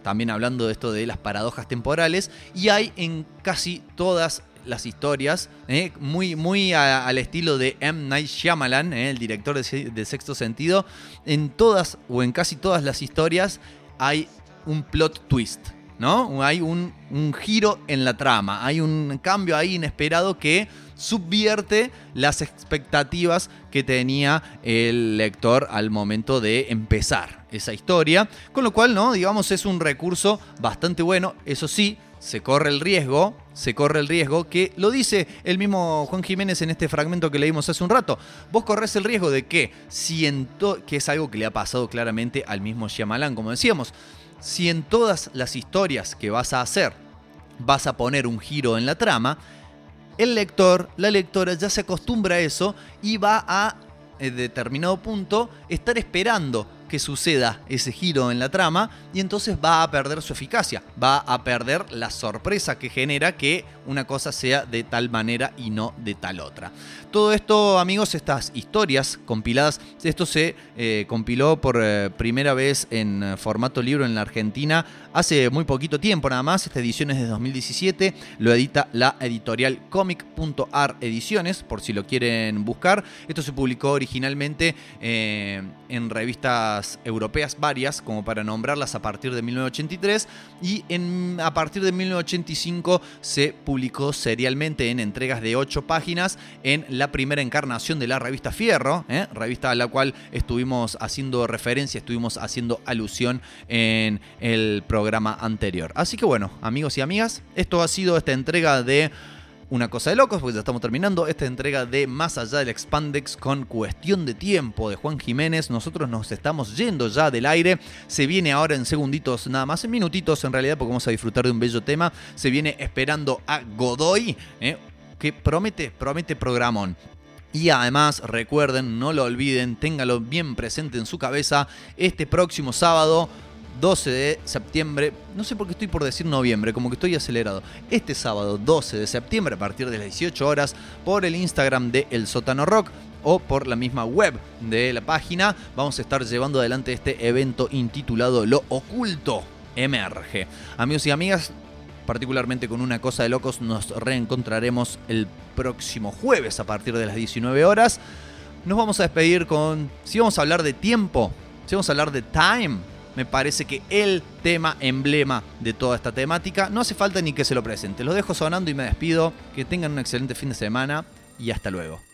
también hablando de esto de las paradojas temporales, y hay en casi todas las historias, eh, muy, muy al estilo de M. Night Shyamalan, eh, el director de, de Sexto Sentido, en todas o en casi todas las historias hay un plot twist, ¿no? Hay un, un giro en la trama, hay un cambio ahí inesperado que subvierte las expectativas que tenía el lector al momento de empezar esa historia, con lo cual, ¿no? Digamos, es un recurso bastante bueno, eso sí, se corre el riesgo, se corre el riesgo, que lo dice el mismo Juan Jiménez en este fragmento que leímos hace un rato. Vos corres el riesgo de que, si en to- que es algo que le ha pasado claramente al mismo Shyamalan, como decíamos, si en todas las historias que vas a hacer vas a poner un giro en la trama, el lector, la lectora ya se acostumbra a eso y va a eh, determinado punto estar esperando que suceda ese giro en la trama y entonces va a perder su eficacia, va a perder la sorpresa que genera que una cosa sea de tal manera y no de tal otra. Todo esto, amigos, estas historias compiladas, esto se eh, compiló por eh, primera vez en eh, formato libro en la Argentina hace muy poquito tiempo nada más, esta edición es de 2017, lo edita la editorial comic.ar ediciones, por si lo quieren buscar. Esto se publicó originalmente en revistas europeas varias, como para nombrarlas a partir de 1983, y a partir de 1985 se publicó serialmente en entregas de 8 páginas en la primera encarnación de la revista Fierro, ¿eh? revista a la cual estuvimos haciendo referencia, estuvimos haciendo alusión en el programa anterior. Así que bueno, amigos y amigas, esto ha sido esta entrega de una cosa de locos, porque ya estamos terminando esta entrega de Más allá del Expandex con Cuestión de Tiempo de Juan Jiménez. Nosotros nos estamos yendo ya del aire. Se viene ahora en segunditos, nada más, en minutitos en realidad, porque vamos a disfrutar de un bello tema. Se viene esperando a Godoy, ¿eh? Que promete, promete programón. Y además, recuerden, no lo olviden, téngalo bien presente en su cabeza, este próximo sábado 12 de septiembre, no sé por qué estoy por decir noviembre, como que estoy acelerado. Este sábado 12 de septiembre a partir de las 18 horas por el Instagram de El Sótano Rock o por la misma web de la página vamos a estar llevando adelante este evento intitulado Lo Oculto Emerge. Amigos y amigas, particularmente con una cosa de locos, nos reencontraremos el próximo jueves a partir de las 19 horas. Nos vamos a despedir con, si vamos a hablar de tiempo, si vamos a hablar de time, me parece que el tema emblema de toda esta temática, no hace falta ni que se lo presente. Lo dejo sonando y me despido. Que tengan un excelente fin de semana y hasta luego.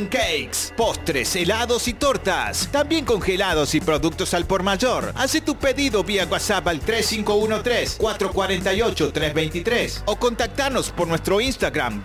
Go Vegan Cakes, postres, helados y tortas, también congelados y productos al por mayor. Hace tu pedido vía WhatsApp al 3513-448-323 o contactanos por nuestro Instagram